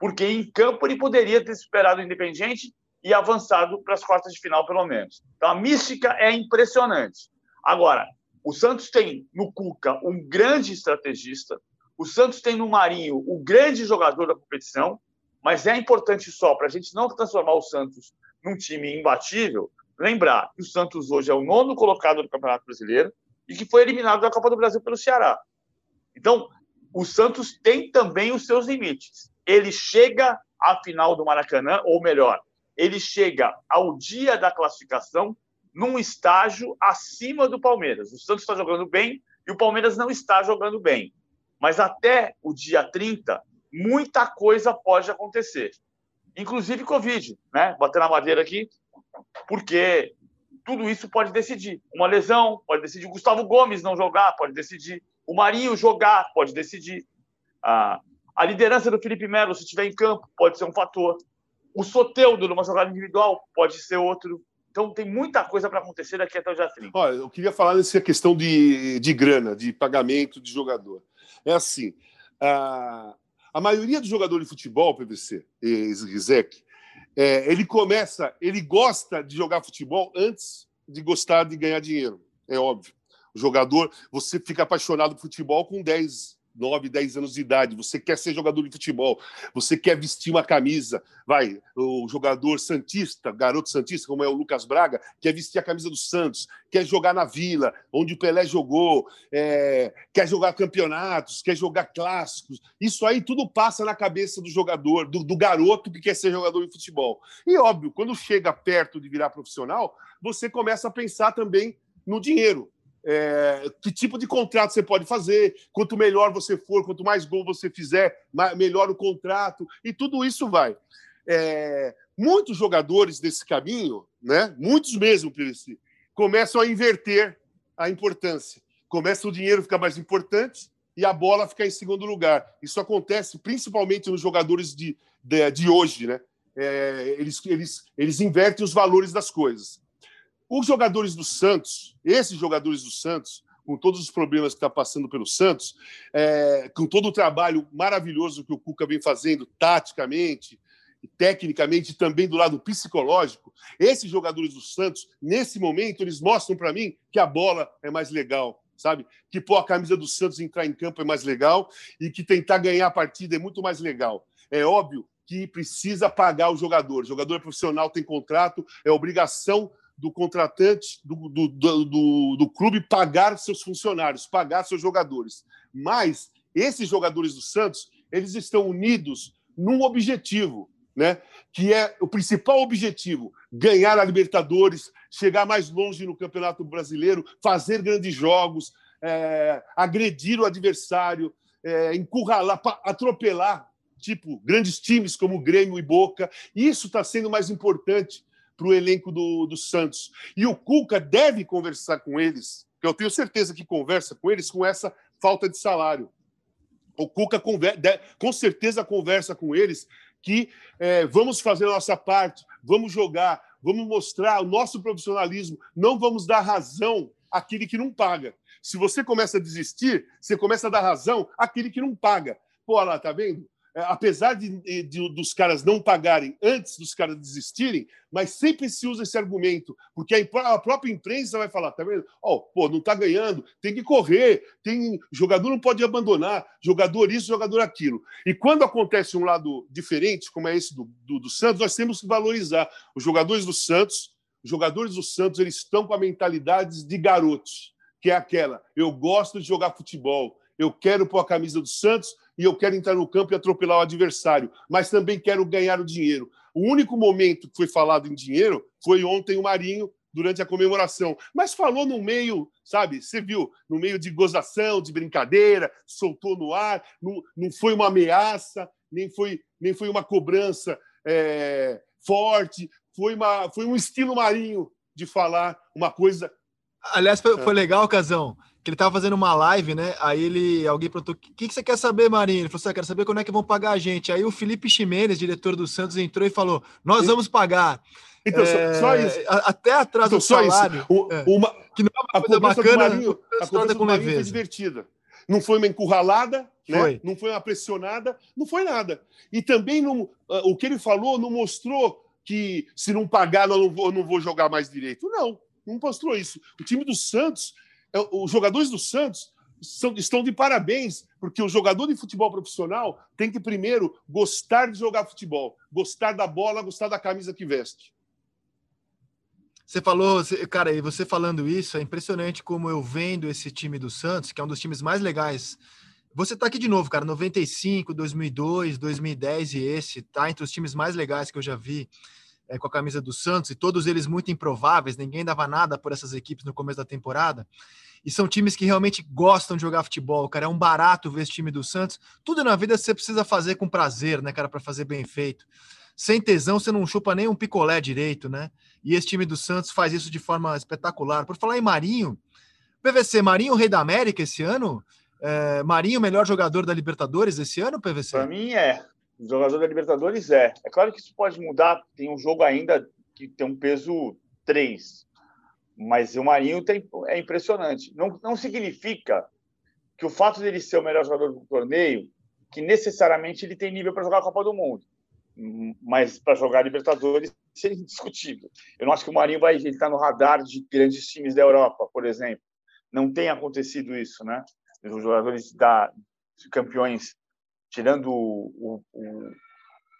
porque em campo ele poderia ter superado o Independiente e avançado para as quartas de final, pelo menos. Então a mística é impressionante. Agora, o Santos tem no Cuca um grande estrategista, o Santos tem no Marinho o grande jogador da competição, mas é importante só para a gente não transformar o Santos num time imbatível, lembrar que o Santos hoje é o nono colocado do Campeonato Brasileiro e que foi eliminado da Copa do Brasil pelo Ceará. Então, o Santos tem também os seus limites ele chega à final do Maracanã, ou melhor, ele chega ao dia da classificação num estágio acima do Palmeiras. O Santos está jogando bem e o Palmeiras não está jogando bem. Mas até o dia 30, muita coisa pode acontecer. Inclusive Covid, né? Bater na madeira aqui, porque tudo isso pode decidir. Uma lesão pode decidir. Gustavo Gomes não jogar pode decidir. O Marinho jogar pode decidir. Ah, a liderança do Felipe Melo, se estiver em campo, pode ser um fator. O Soteudo, numa jogada individual, pode ser outro. Então, tem muita coisa para acontecer daqui até o dia 30. Olha, eu queria falar nessa questão de, de grana, de pagamento de jogador. É assim, a, a maioria dos jogadores de futebol, PVC, Rizek, é, ele começa, ele gosta de jogar futebol antes de gostar de ganhar dinheiro. É óbvio. O jogador, você fica apaixonado por futebol com 10, 9, 10 anos de idade, você quer ser jogador de futebol, você quer vestir uma camisa, vai, o jogador santista, garoto santista, como é o Lucas Braga, quer vestir a camisa do Santos, quer jogar na Vila, onde o Pelé jogou, é, quer jogar campeonatos, quer jogar clássicos. Isso aí tudo passa na cabeça do jogador, do, do garoto que quer ser jogador de futebol. E óbvio, quando chega perto de virar profissional, você começa a pensar também no dinheiro é, que tipo de contrato você pode fazer, quanto melhor você for, quanto mais gol você fizer, melhor o contrato, e tudo isso vai. É, muitos jogadores desse caminho, né, muitos mesmo, começam a inverter a importância. Começa o dinheiro ficar mais importante e a bola ficar em segundo lugar. Isso acontece principalmente nos jogadores de, de, de hoje, né? É, eles, eles, eles invertem os valores das coisas. Os jogadores do Santos, esses jogadores do Santos, com todos os problemas que está passando pelo Santos, é, com todo o trabalho maravilhoso que o Cuca vem fazendo taticamente, tecnicamente, também do lado psicológico, esses jogadores do Santos, nesse momento, eles mostram para mim que a bola é mais legal, sabe? Que pôr a camisa do Santos entrar em campo é mais legal e que tentar ganhar a partida é muito mais legal. É óbvio que precisa pagar o jogador. O jogador profissional tem contrato, é obrigação do contratante, do, do, do, do, clube pagar seus funcionários, pagar seus jogadores. Mas esses jogadores do Santos, eles estão unidos num objetivo, né? que é o principal objetivo: ganhar a Libertadores, chegar mais longe no Campeonato Brasileiro, fazer grandes jogos, é, agredir o adversário, é, encurralar, atropelar, tipo grandes times como Grêmio e Boca. Isso está sendo mais importante para o elenco do, do Santos. E o Cuca deve conversar com eles, que eu tenho certeza que conversa com eles com essa falta de salário. O Cuca com certeza conversa com eles que é, vamos fazer a nossa parte, vamos jogar, vamos mostrar o nosso profissionalismo, não vamos dar razão àquele que não paga. Se você começa a desistir, você começa a dar razão àquele que não paga. Pô, lá, tá vendo? É, apesar de, de, dos caras não pagarem antes dos caras desistirem, mas sempre se usa esse argumento, porque a, a própria imprensa vai falar, tá vendo? Oh, pô, não tá ganhando, tem que correr, tem jogador não pode abandonar, jogador isso, jogador aquilo. E quando acontece um lado diferente, como é esse do, do, do Santos, nós temos que valorizar os jogadores do Santos. Os jogadores do Santos eles estão com a mentalidade de garotos, que é aquela: eu gosto de jogar futebol, eu quero pôr a camisa do Santos e eu quero entrar no campo e atropelar o adversário, mas também quero ganhar o dinheiro. O único momento que foi falado em dinheiro foi ontem o Marinho durante a comemoração, mas falou no meio, sabe? Você viu, no meio de gozação, de brincadeira, soltou no ar, não, não foi uma ameaça, nem foi, nem foi uma cobrança é, forte, foi, uma, foi um estilo Marinho de falar uma coisa. Aliás, foi, foi legal, Casão que ele tava fazendo uma live, né? Aí ele, alguém perguntou: o que, que você quer saber, Marinho? Ele falou assim: ah, quero saber quando é que vão pagar a gente. Aí o Felipe Ximenes, diretor do Santos, entrou e falou: Nós vamos pagar. Então, é, só isso. Até atrás então, do salário. O, é, uma, que não é uma coisa bacana, Marinho, a com Marinho foi divertida. Não foi uma encurralada, né? foi. não foi uma pressionada, não foi nada. E também não, ah, o que ele falou não mostrou que se não pagar eu não vou, não vou jogar mais direito. Não, não mostrou isso. O time do Santos os jogadores do Santos são, estão de parabéns, porque o jogador de futebol profissional tem que primeiro gostar de jogar futebol, gostar da bola, gostar da camisa que veste. Você falou, cara, e você falando isso, é impressionante como eu vendo esse time do Santos, que é um dos times mais legais. Você tá aqui de novo, cara, 95, 2002, 2010 e esse, tá entre os times mais legais que eu já vi é, com a camisa do Santos, e todos eles muito improváveis, ninguém dava nada por essas equipes no começo da temporada. E são times que realmente gostam de jogar futebol, cara. É um barato ver esse time do Santos. Tudo na vida você precisa fazer com prazer, né, cara, para fazer bem feito. Sem tesão, você não chupa nem um picolé direito, né? E esse time do Santos faz isso de forma espetacular. Por falar em Marinho, PVC, Marinho, rei da América esse ano? É, Marinho, melhor jogador da Libertadores esse ano, PVC? Para mim é jogador da Libertadores é. É claro que isso pode mudar, tem um jogo ainda que tem um peso 3, mas o Marinho tem, é impressionante. Não, não significa que o fato dele ser o melhor jogador do torneio, que necessariamente ele tem nível para jogar a Copa do Mundo. Mas para jogar Libertadores [LAUGHS] é indiscutível. Eu não acho que o Marinho vai estar no radar de grandes times da Europa, por exemplo. Não tem acontecido isso, né? Os jogadores da campeões tirando o, o,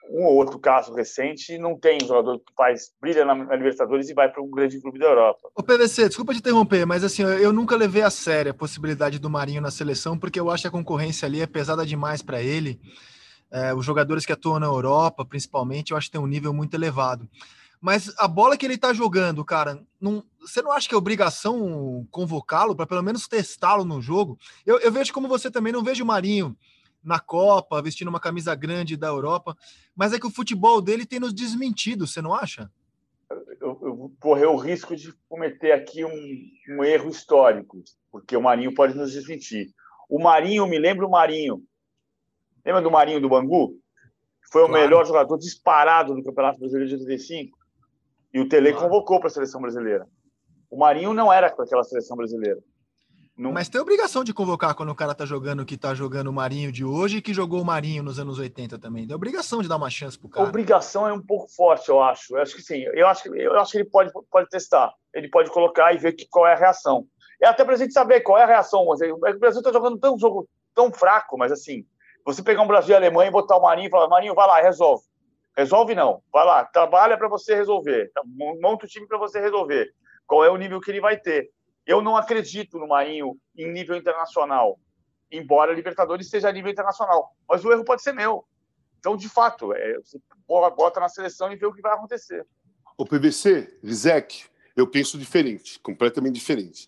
um ou outro caso recente, não tem jogador que faz, brilha na, na Libertadores e vai para um grande clube da Europa. O PVC, desculpa te interromper, mas assim, eu nunca levei a sério a possibilidade do Marinho na seleção, porque eu acho que a concorrência ali é pesada demais para ele. É, os jogadores que atuam na Europa, principalmente, eu acho que tem um nível muito elevado. Mas a bola que ele está jogando, cara, não, você não acha que é obrigação convocá-lo para pelo menos testá-lo no jogo? Eu, eu vejo como você também não vejo o Marinho na Copa, vestindo uma camisa grande da Europa, mas é que o futebol dele tem nos desmentido, você não acha? Eu, eu vou correr o risco de cometer aqui um, um, erro histórico, porque o Marinho pode nos desmentir. O Marinho, me lembra o Marinho. Lembra do Marinho do Bangu? Foi claro. o melhor jogador disparado do Campeonato Brasileiro de 85. E o Tele claro. convocou para a seleção brasileira. O Marinho não era com aquela seleção brasileira. Não... Mas tem obrigação de convocar quando o cara tá jogando que tá jogando o Marinho de hoje e que jogou o Marinho nos anos 80 também. Tem obrigação de dar uma chance pro cara. Obrigação é um pouco forte, eu acho. Eu acho que sim. Eu acho que, eu acho que ele pode, pode testar. Ele pode colocar e ver que, qual é a reação. É até pra gente saber qual é a reação. O Brasil tá jogando tão jogo tão fraco, mas assim, você pegar um Brasil e Alemanha e botar o Marinho e falar, Marinho, vai lá, resolve. Resolve não. Vai lá, trabalha para você resolver. Monta o time para você resolver. Qual é o nível que ele vai ter? Eu não acredito no Marinho em nível internacional, embora a Libertadores seja a nível internacional. Mas o erro pode ser meu. Então, de fato, é, você bota na seleção e vê o que vai acontecer. O PVC, Rizek, eu penso diferente, completamente diferente.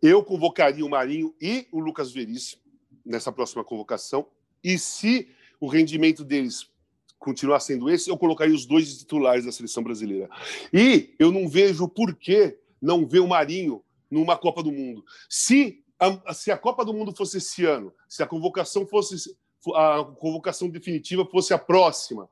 Eu convocaria o Marinho e o Lucas Veríssimo nessa próxima convocação. E se o rendimento deles continuar sendo esse, eu colocaria os dois titulares da seleção brasileira. E eu não vejo por que não ver o Marinho numa Copa do Mundo. Se a, se a Copa do Mundo fosse esse ano, se a convocação fosse a convocação definitiva fosse a próxima,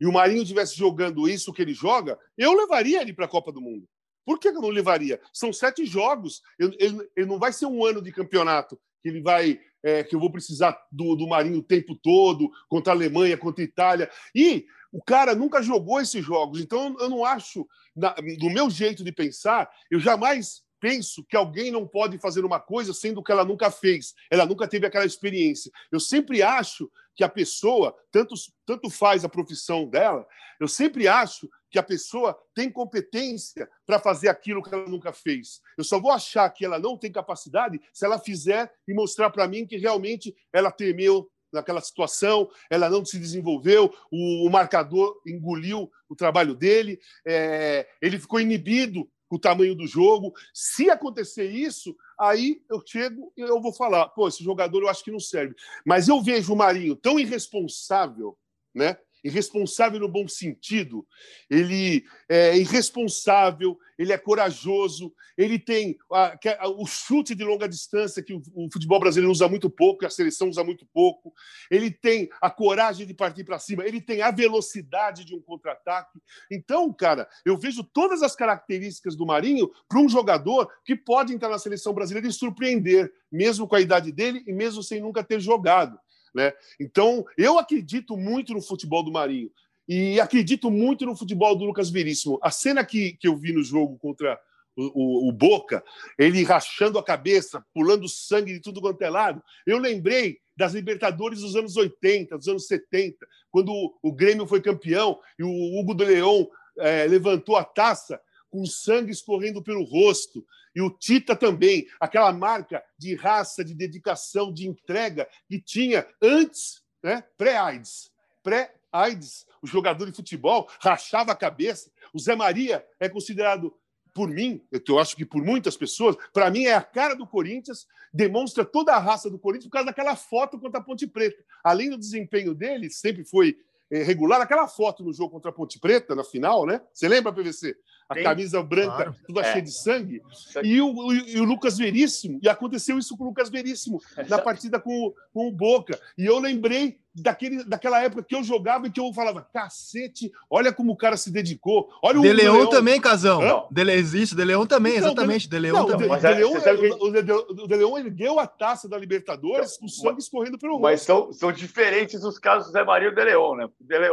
e o Marinho estivesse jogando isso que ele joga, eu levaria ele para a Copa do Mundo. Por que eu não levaria? São sete jogos. Ele, ele, ele, não vai ser um ano de campeonato que ele vai é, que eu vou precisar do, do Marinho o tempo todo contra a Alemanha, contra a Itália. E o cara nunca jogou esses jogos. Então eu não acho, na, do meu jeito de pensar, eu jamais penso que alguém não pode fazer uma coisa sendo que ela nunca fez, ela nunca teve aquela experiência. Eu sempre acho que a pessoa, tanto, tanto faz a profissão dela, eu sempre acho que a pessoa tem competência para fazer aquilo que ela nunca fez. Eu só vou achar que ela não tem capacidade se ela fizer e mostrar para mim que realmente ela temeu naquela situação, ela não se desenvolveu, o, o marcador engoliu o trabalho dele, é, ele ficou inibido o tamanho do jogo. Se acontecer isso, aí eu chego e eu vou falar, pô, esse jogador eu acho que não serve. Mas eu vejo o Marinho tão irresponsável, né? Irresponsável no bom sentido. Ele é irresponsável, ele é corajoso, ele tem a, a, o chute de longa distância que o, o, futebol brasileiro usa muito pouco, a seleção usa muito pouco. Ele tem a coragem de partir para cima, ele tem a velocidade de um contra-ataque. Então, cara, eu vejo todas as características do Marinho para um jogador que pode entrar na seleção brasileira e surpreender, mesmo com a idade dele e mesmo sem nunca ter jogado. Né? Então, eu acredito muito no futebol do Marinho e acredito muito no futebol do Lucas Veríssimo. A cena que, que eu vi no jogo contra o, o, o, Boca, ele rachando a cabeça, pulando sangue de tudo quanto é lado, eu lembrei das Libertadores dos anos 80, dos anos 70, quando o, Grêmio foi campeão e o Hugo de Leão é, levantou a taça com sangue escorrendo pelo rosto. E o Tita também, aquela marca de raça, de dedicação, de entrega que tinha antes, né, pré-AIDS. Pré-AIDS, o jogador de futebol rachava a cabeça. O Zé Maria é considerado por mim, eu acho que por muitas pessoas, para mim é a cara do Corinthians, demonstra toda a raça do Corinthians por causa daquela foto contra a Ponte Preta. Além do desempenho dele, sempre foi eh, regular, aquela foto no jogo contra a Ponte Preta, na final, né? Você lembra, PVC? A camisa branca claro. toda é. cheia de sangue, e o, e o, Lucas Veríssimo, e aconteceu isso com o Lucas Veríssimo na [LAUGHS] partida com, com o Boca. E eu lembrei daquele, daquela época que eu jogava e que eu falava, cacete, olha como o cara se dedicou. Olha o De Leão, Leão. também, Casão. Dele, isso, De Leão também, então, exatamente. De Leão também. De, de Leão, o, De Leão ergueu a taça da Libertadores com sangue escorrendo pelo rosto. Mas são, são diferentes os casos do Zé Maria e do De Leão, né?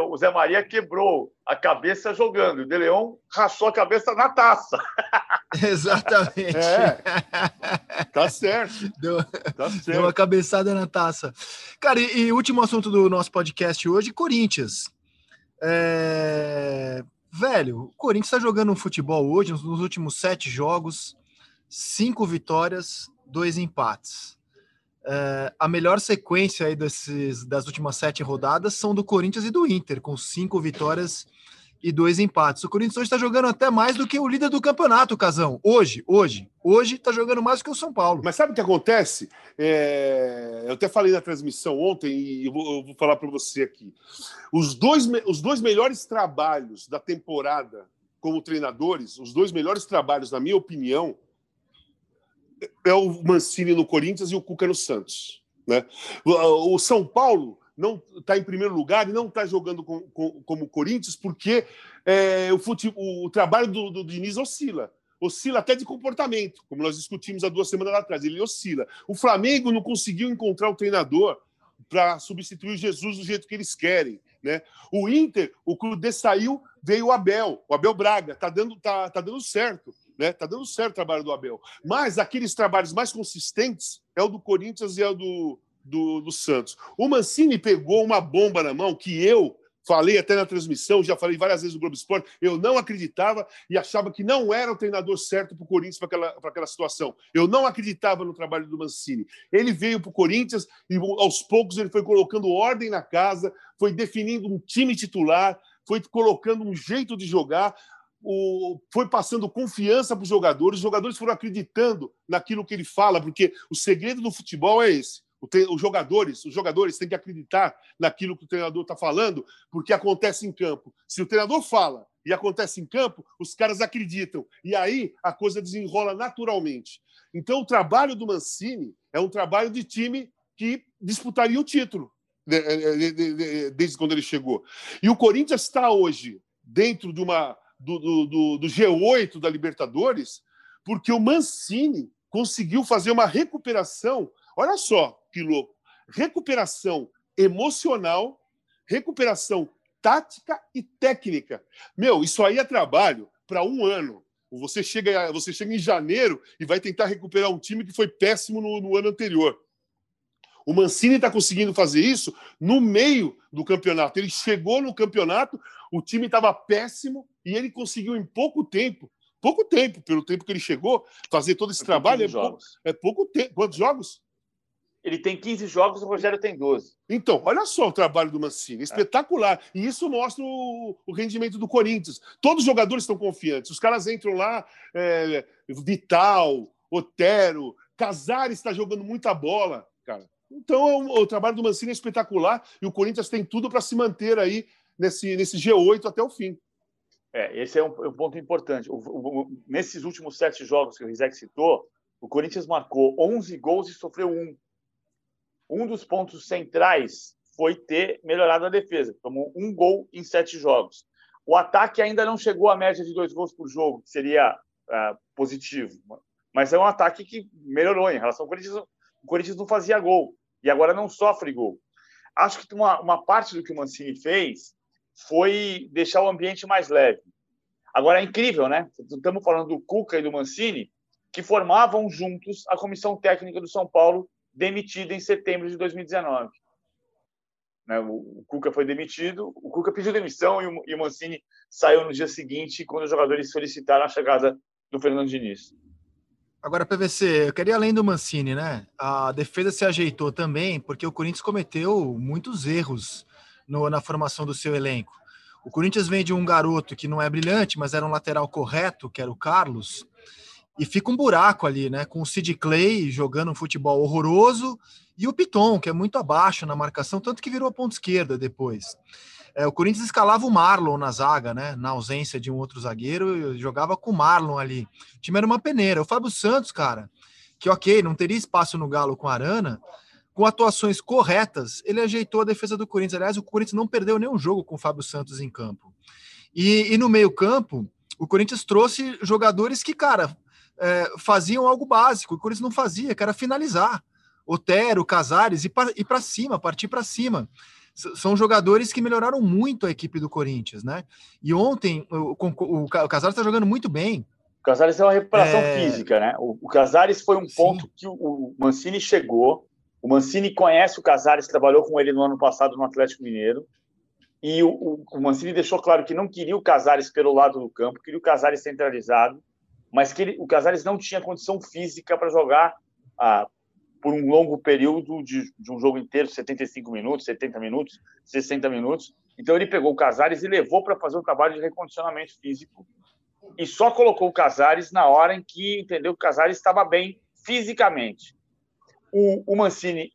O Zé Maria quebrou a cabeça jogando, e o De Leão rachou a cabeça na taça. [LAUGHS] Exatamente. É. Tá certo. Deu, tá certo. Deu uma cabeçada na taça. Cara, e, e último assunto do nosso podcast hoje, Corinthians. É... Velho, o Corinthians está jogando um futebol hoje, nos últimos sete jogos, cinco vitórias, dois empates. É... a melhor sequência aí desses, das últimas sete rodadas são do Corinthians e do Inter, com cinco vitórias e dois empates. O Corinthians hoje está jogando até mais do que o líder do campeonato, Casão. Hoje, hoje. Hoje está jogando mais do que o São Paulo. Mas sabe o que acontece? É... Eu até falei na transmissão ontem e eu vou, eu vou falar para você aqui. Os dois, os dois melhores trabalhos da temporada como treinadores, os dois melhores trabalhos, na minha opinião, é o Mancini no Corinthians e o Cuca no Santos. Né? O São Paulo não está em primeiro lugar e não está jogando com, com, como Corinthians, porque é, o, fute, o, o, trabalho do, do Diniz oscila. Oscila até de comportamento, como nós discutimos há duas semanas atrás. Ele oscila. O Flamengo não conseguiu encontrar o treinador para substituir Jesus do jeito que eles querem. Né? O Inter, o Cudê saiu, veio o Abel, o Abel Braga, está dando, tá, tá dando certo. Né? Tá dando certo o trabalho do Abel. Mas aqueles trabalhos mais consistentes é o do Corinthians e é o do, do, do Santos. O Mancini pegou uma bomba na mão que eu Falei até na transmissão, já falei várias vezes no Globo Esporte, eu não acreditava e achava que não era o treinador certo para o Corinthians para aquela, aquela situação. Eu não acreditava no trabalho do Mancini. Ele veio para o Corinthians e aos poucos ele foi colocando ordem na casa, foi definindo um time titular, foi colocando um jeito de jogar, o, foi passando confiança para os jogadores, os jogadores foram acreditando naquilo que ele fala, porque o segredo do futebol é esse os jogadores, os jogadores têm que acreditar naquilo que o treinador está falando, porque acontece em campo. Se o treinador fala e acontece em campo, os caras acreditam. E aí a coisa desenrola naturalmente. Então, o trabalho do Mancini é um trabalho de time que disputaria o título desde quando ele chegou. E o Corinthians está hoje dentro de uma, do, do, do G8 da Libertadores, porque o Mancini conseguiu fazer uma recuperação. Olha só, que louco. Recuperação emocional, recuperação tática e técnica. Meu, isso aí é trabalho para um ano. Você chega, você chega em janeiro e vai tentar recuperar um time que foi péssimo no, no ano anterior. O Mancini está conseguindo fazer isso no meio do campeonato. Ele chegou no campeonato, o time estava péssimo e ele conseguiu em pouco tempo, pouco tempo, pelo tempo que ele chegou, fazer todo esse trabalho. É pouco, é pouco tempo. Quantos jogos? Ele tem 15 jogos, o Rogério tem 12. Então, olha só o trabalho do Mancini, espetacular. E isso mostra o, o rendimento do Corinthians. Todos os jogadores estão confiantes. Os caras entram lá, é, Vital, Otero, Casares está jogando muita bola, cara. Então, é um, o trabalho do Mancini é espetacular e o Corinthians tem tudo para se manter aí nesse, nesse G8 até o fim. É, esse é um, um ponto importante. O, o, nesses últimos sete jogos que o Rizek citou, o Corinthians marcou 11 gols e sofreu um um dos pontos centrais foi ter melhorado a defesa. Tomou um gol em sete jogos. O ataque ainda não chegou à média de dois gols por jogo, que seria uh, positivo. Mas é um ataque que melhorou em relação ao Corinthians. O Corinthians não fazia gol e agora não sofre gol. Acho que uma, uma parte do que o Mancini fez foi deixar o ambiente mais leve. Agora é incrível, né? Estamos falando do Cuca e do Mancini, que formavam juntos a comissão técnica do São Paulo demitido em setembro de 2019. Né, o Cuca foi demitido, o Cuca pediu demissão e o Mancini saiu no dia seguinte, quando os jogadores solicitaram a chegada do Fernando Diniz. Agora, PVC, eu queria além do Mancini, né? A defesa se ajeitou também, porque o Corinthians cometeu muitos erros no, na formação do seu elenco. O Corinthians vem de um garoto que não é brilhante, mas era um lateral correto, que era o Carlos, e fica um buraco ali, né? Com o Sid Clay jogando um futebol horroroso e o Piton, que é muito abaixo na marcação, tanto que virou a ponta esquerda depois. É, o Corinthians escalava o Marlon na zaga, né? Na ausência de um outro zagueiro, jogava com o Marlon ali. O time era uma peneira. O Fábio Santos, cara, que ok, não teria espaço no Galo com a Arana, com atuações corretas, ele ajeitou a defesa do Corinthians. Aliás, o Corinthians não perdeu nenhum jogo com o Fábio Santos em campo. E, e no meio-campo, o Corinthians trouxe jogadores que, cara, é, faziam algo básico, o Corinthians não fazia, que era finalizar. Otero, Casares, e para cima, partir para cima. S são jogadores que melhoraram muito a equipe do Corinthians, né? E ontem o, o, o Casares está jogando muito bem. O Casares é uma recuperação é... física, né? O, o Casares foi um Sim. ponto que o, Mancini chegou. O Mancini conhece o Casares, trabalhou com ele no ano passado no Atlético Mineiro. E o, o, Mancini deixou claro que não queria o Casares pelo lado do campo, queria o Casares centralizado mas que ele, o Casares não tinha condição física para jogar ah, por um longo período de, de, um jogo inteiro, 75 minutos, 70 minutos, 60 minutos. Então ele pegou o Casares e levou para fazer um trabalho de recondicionamento físico e só colocou o Casares na hora em que entendeu que o Casares estava bem fisicamente. O, o Mancini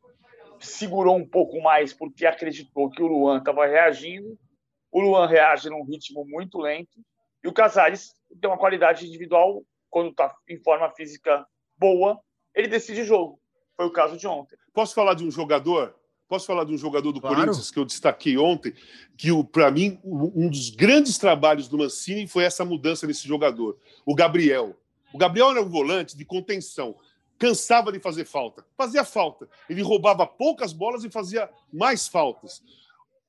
segurou um pouco mais porque acreditou que o Luan estava reagindo. O Luan reage num ritmo muito lento e o Casares tem uma qualidade individual, quando está em forma física boa, ele decide jogo. Foi o caso de ontem. Posso falar de um jogador? Posso falar de um jogador do claro. Corinthians que eu destaquei ontem, que para mim um dos grandes trabalhos do Mancini foi essa mudança nesse jogador, o Gabriel. O Gabriel era um volante de contenção, cansava de fazer falta, fazia falta. Ele roubava poucas bolas e fazia mais faltas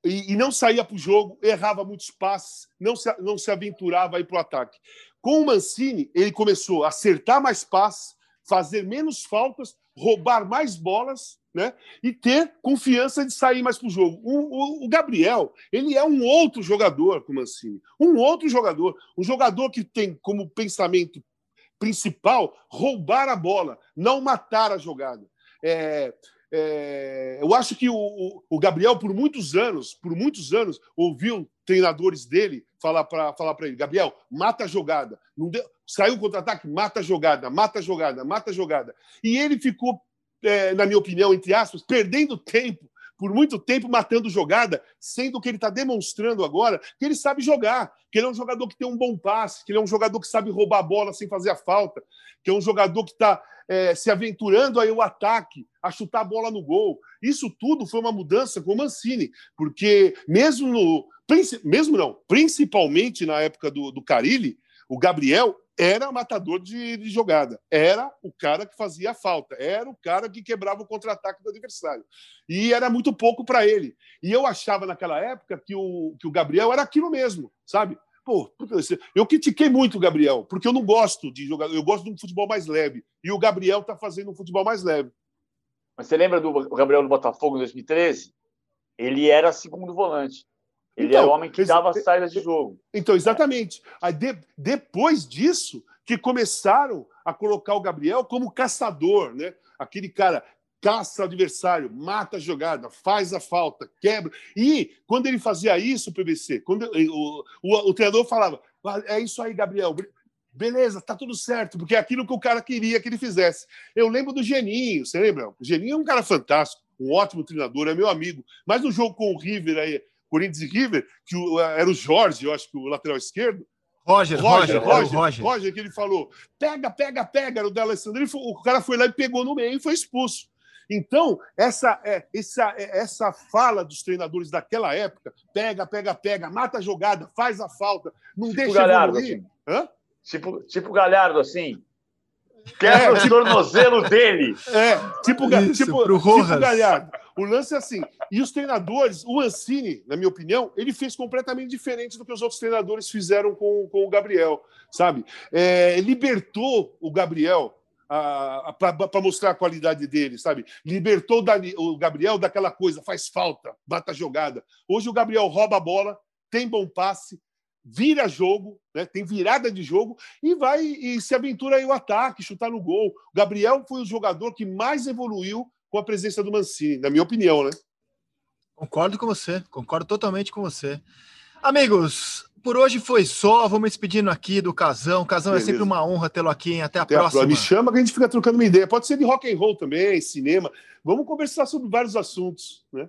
e, e não saía para o jogo, errava muitos passes, não se, não se aventurava a ir para o ataque. Com o Mancini, ele começou a acertar mais passes, fazer menos faltas, roubar mais bolas né? e ter confiança de sair mais para o jogo. O, Gabriel, ele é um outro jogador com o Mancini, um outro jogador, um jogador que tem como pensamento principal roubar a bola, não matar a jogada. É, é, eu acho que o, o, Gabriel, por muitos anos, por muitos anos, ouviu treinadores dele falar para falar ele: Gabriel, mata a jogada. Não deu, saiu o contra-ataque, mata a jogada, mata a jogada, mata a jogada. E ele ficou, é, na minha opinião, entre aspas, perdendo tempo por muito tempo matando jogada, sendo que ele está demonstrando agora que ele sabe jogar, que ele é um jogador que tem um bom passe, que ele é um jogador que sabe roubar a bola sem fazer a falta, que é um jogador que está é, se aventurando aí o ataque, a chutar a bola no gol. Isso tudo foi uma mudança com o Mancini, porque mesmo no, mesmo não, principalmente na época do, do Carilli, o Gabriel era matador de, de, jogada, era o cara que fazia a falta, era o cara que quebrava o contra-ataque do adversário. E era muito pouco para ele. E eu achava naquela época que o, que o Gabriel era aquilo mesmo, sabe? Pô, eu critiquei muito o Gabriel, porque eu não gosto de jogar, eu gosto de um futebol mais leve. E o Gabriel está fazendo um futebol mais leve. Mas você lembra do Gabriel do Botafogo em 2013? Ele era segundo volante. Ele então, é o homem que dava saídas de jogo. Então, exatamente. Aí, de, depois disso, que começaram a colocar o Gabriel como caçador, né? Aquele cara caça o adversário, mata a jogada, faz a falta, quebra. E quando ele fazia isso, PVC, quando o, o, o treinador falava: é isso aí, Gabriel, beleza, tá tudo certo, porque é aquilo que o cara queria que ele fizesse. Eu lembro do Geninho, você lembra? O Geninho é um cara fantástico, um ótimo treinador, é meu amigo. Mas no jogo com o River aí, Corinthians e River, que o, era o Jorge, eu acho que o lateral esquerdo. Roger, Roger, Roger, Roger, Roger, que ele falou: pega, pega, pega, era o D'Alessandro. O cara foi lá e pegou no meio e foi expulso. Então, essa, é, essa, é, essa fala dos treinadores daquela época, pega, pega, pega, mata a jogada, faz a falta, não tipo deixa Galhardo, evoluir. Assim. Hã? Tipo, tipo Galhardo, assim. Quebra é, o tornozelo dele. É, tipo, Isso, tipo, tipo Galhardo. O lance é assim. E os treinadores, o Ancini, na minha opinião, ele fez completamente diferente do que os outros treinadores fizeram com, com o Gabriel, sabe? É, libertou o Gabriel para mostrar a qualidade dele, sabe? Libertou o Gabriel daquela coisa, faz falta, bata jogada. Hoje o Gabriel rouba a bola, tem bom passe, vira jogo, né? tem virada de jogo e vai e se aventura aí o ataque, chutar no gol. O Gabriel foi o jogador que mais evoluiu com a presença do Mancini, na minha opinião, né? Concordo com você, concordo totalmente com você. Amigos, por hoje foi só. Vamos despedindo aqui do Casão. Casão Beleza. é sempre uma honra tê-lo aqui. Hein? Até a Até próxima. A, me chama que a gente fica trocando uma ideia. Pode ser de rock and roll também, cinema. Vamos conversar sobre vários assuntos, né?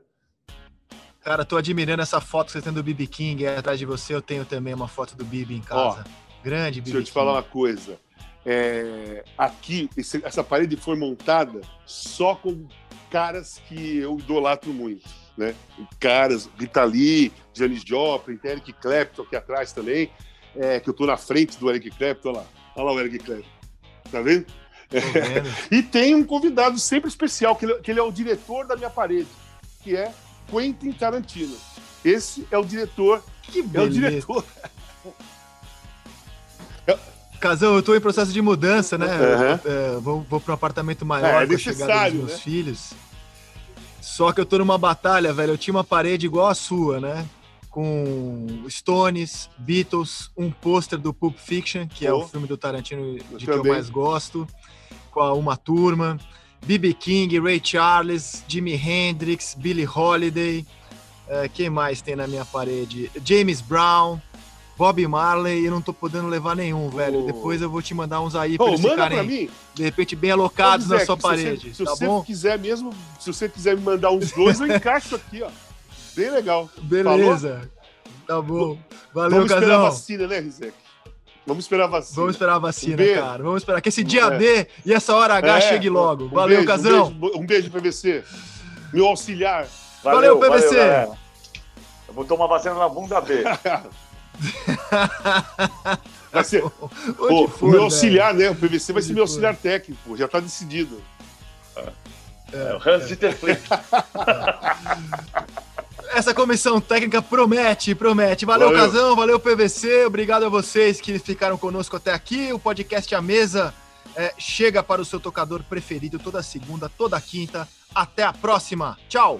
Cara, tô admirando essa foto que você tem do BB King aí atrás de você. Eu tenho também uma foto do BB em casa. Ó, Grande BB Deixa eu te King. falar uma coisa. É, aqui, esse, essa parede foi montada só com caras que eu idolatro muito. Né? Caras, Rita Lee, Janis Joplin, Eric Clapton aqui atrás também, é, que eu tô na frente do Eric Clapton, olha lá, olha lá o Eric Clapton, tá vendo? É, [LAUGHS] e tem um convidado sempre especial, que ele, que ele é o diretor da minha parede, que é Quentin Tarantino. Esse é o diretor. Que. É o diretor. [LAUGHS] Casão, eu tô em processo de mudança, né? Uhum. Eu, vou, vou para um apartamento maior é, é com a chegada dos meus né? filhos. Só que eu tô numa batalha, velho. Eu tinha uma parede igual a sua, né? Com Stones, Beatles, um pôster do Pulp Fiction, que oh. é o filme do Tarantino de que eu mais gosto, com a Uma Turma, B.B. King, Ray Charles, Jimi Hendrix, Billie Holiday. Uh, quem mais tem na minha parede? James Brown. Bob Marley, eu não tô podendo levar nenhum, velho. Oh. Depois eu vou te mandar uns aí pra oh, eles ficarem, mim. de repente, bem alocados na sua parede. Se tá você, bom? quiser mesmo, se você quiser me mandar uns dois, eu [LAUGHS] encaixo aqui, ó. Bem legal. Beleza. Falou? Tá bom. Valeu, Vamos Casão. esperar a vacina, né, Rizek? Vamos esperar a vacina. Vamos esperar a vacina, um cara. Vamos esperar que esse dia é. D e essa hora H é. chegue logo. Um Valeu, beijo, Casão. Um beijo, um beijo PVC. Meu auxiliar. Valeu, Valeu PVC. Valeu, eu vou tomar vacina na bunda B. [LAUGHS] [LAUGHS] Vai ser. Pô, for, o meu auxiliar, né? O PVC vai ser meu auxiliar técnico, já está decidido. É, é, o Hans Dieter Flick. [LAUGHS] Essa comissão técnica promete, promete. Valeu, valeu, Casão, valeu, PVC. Obrigado a vocês que ficaram conosco até aqui. O podcast A Mesa é, chega para o seu tocador preferido toda segunda, toda quinta. Até a próxima. Tchau!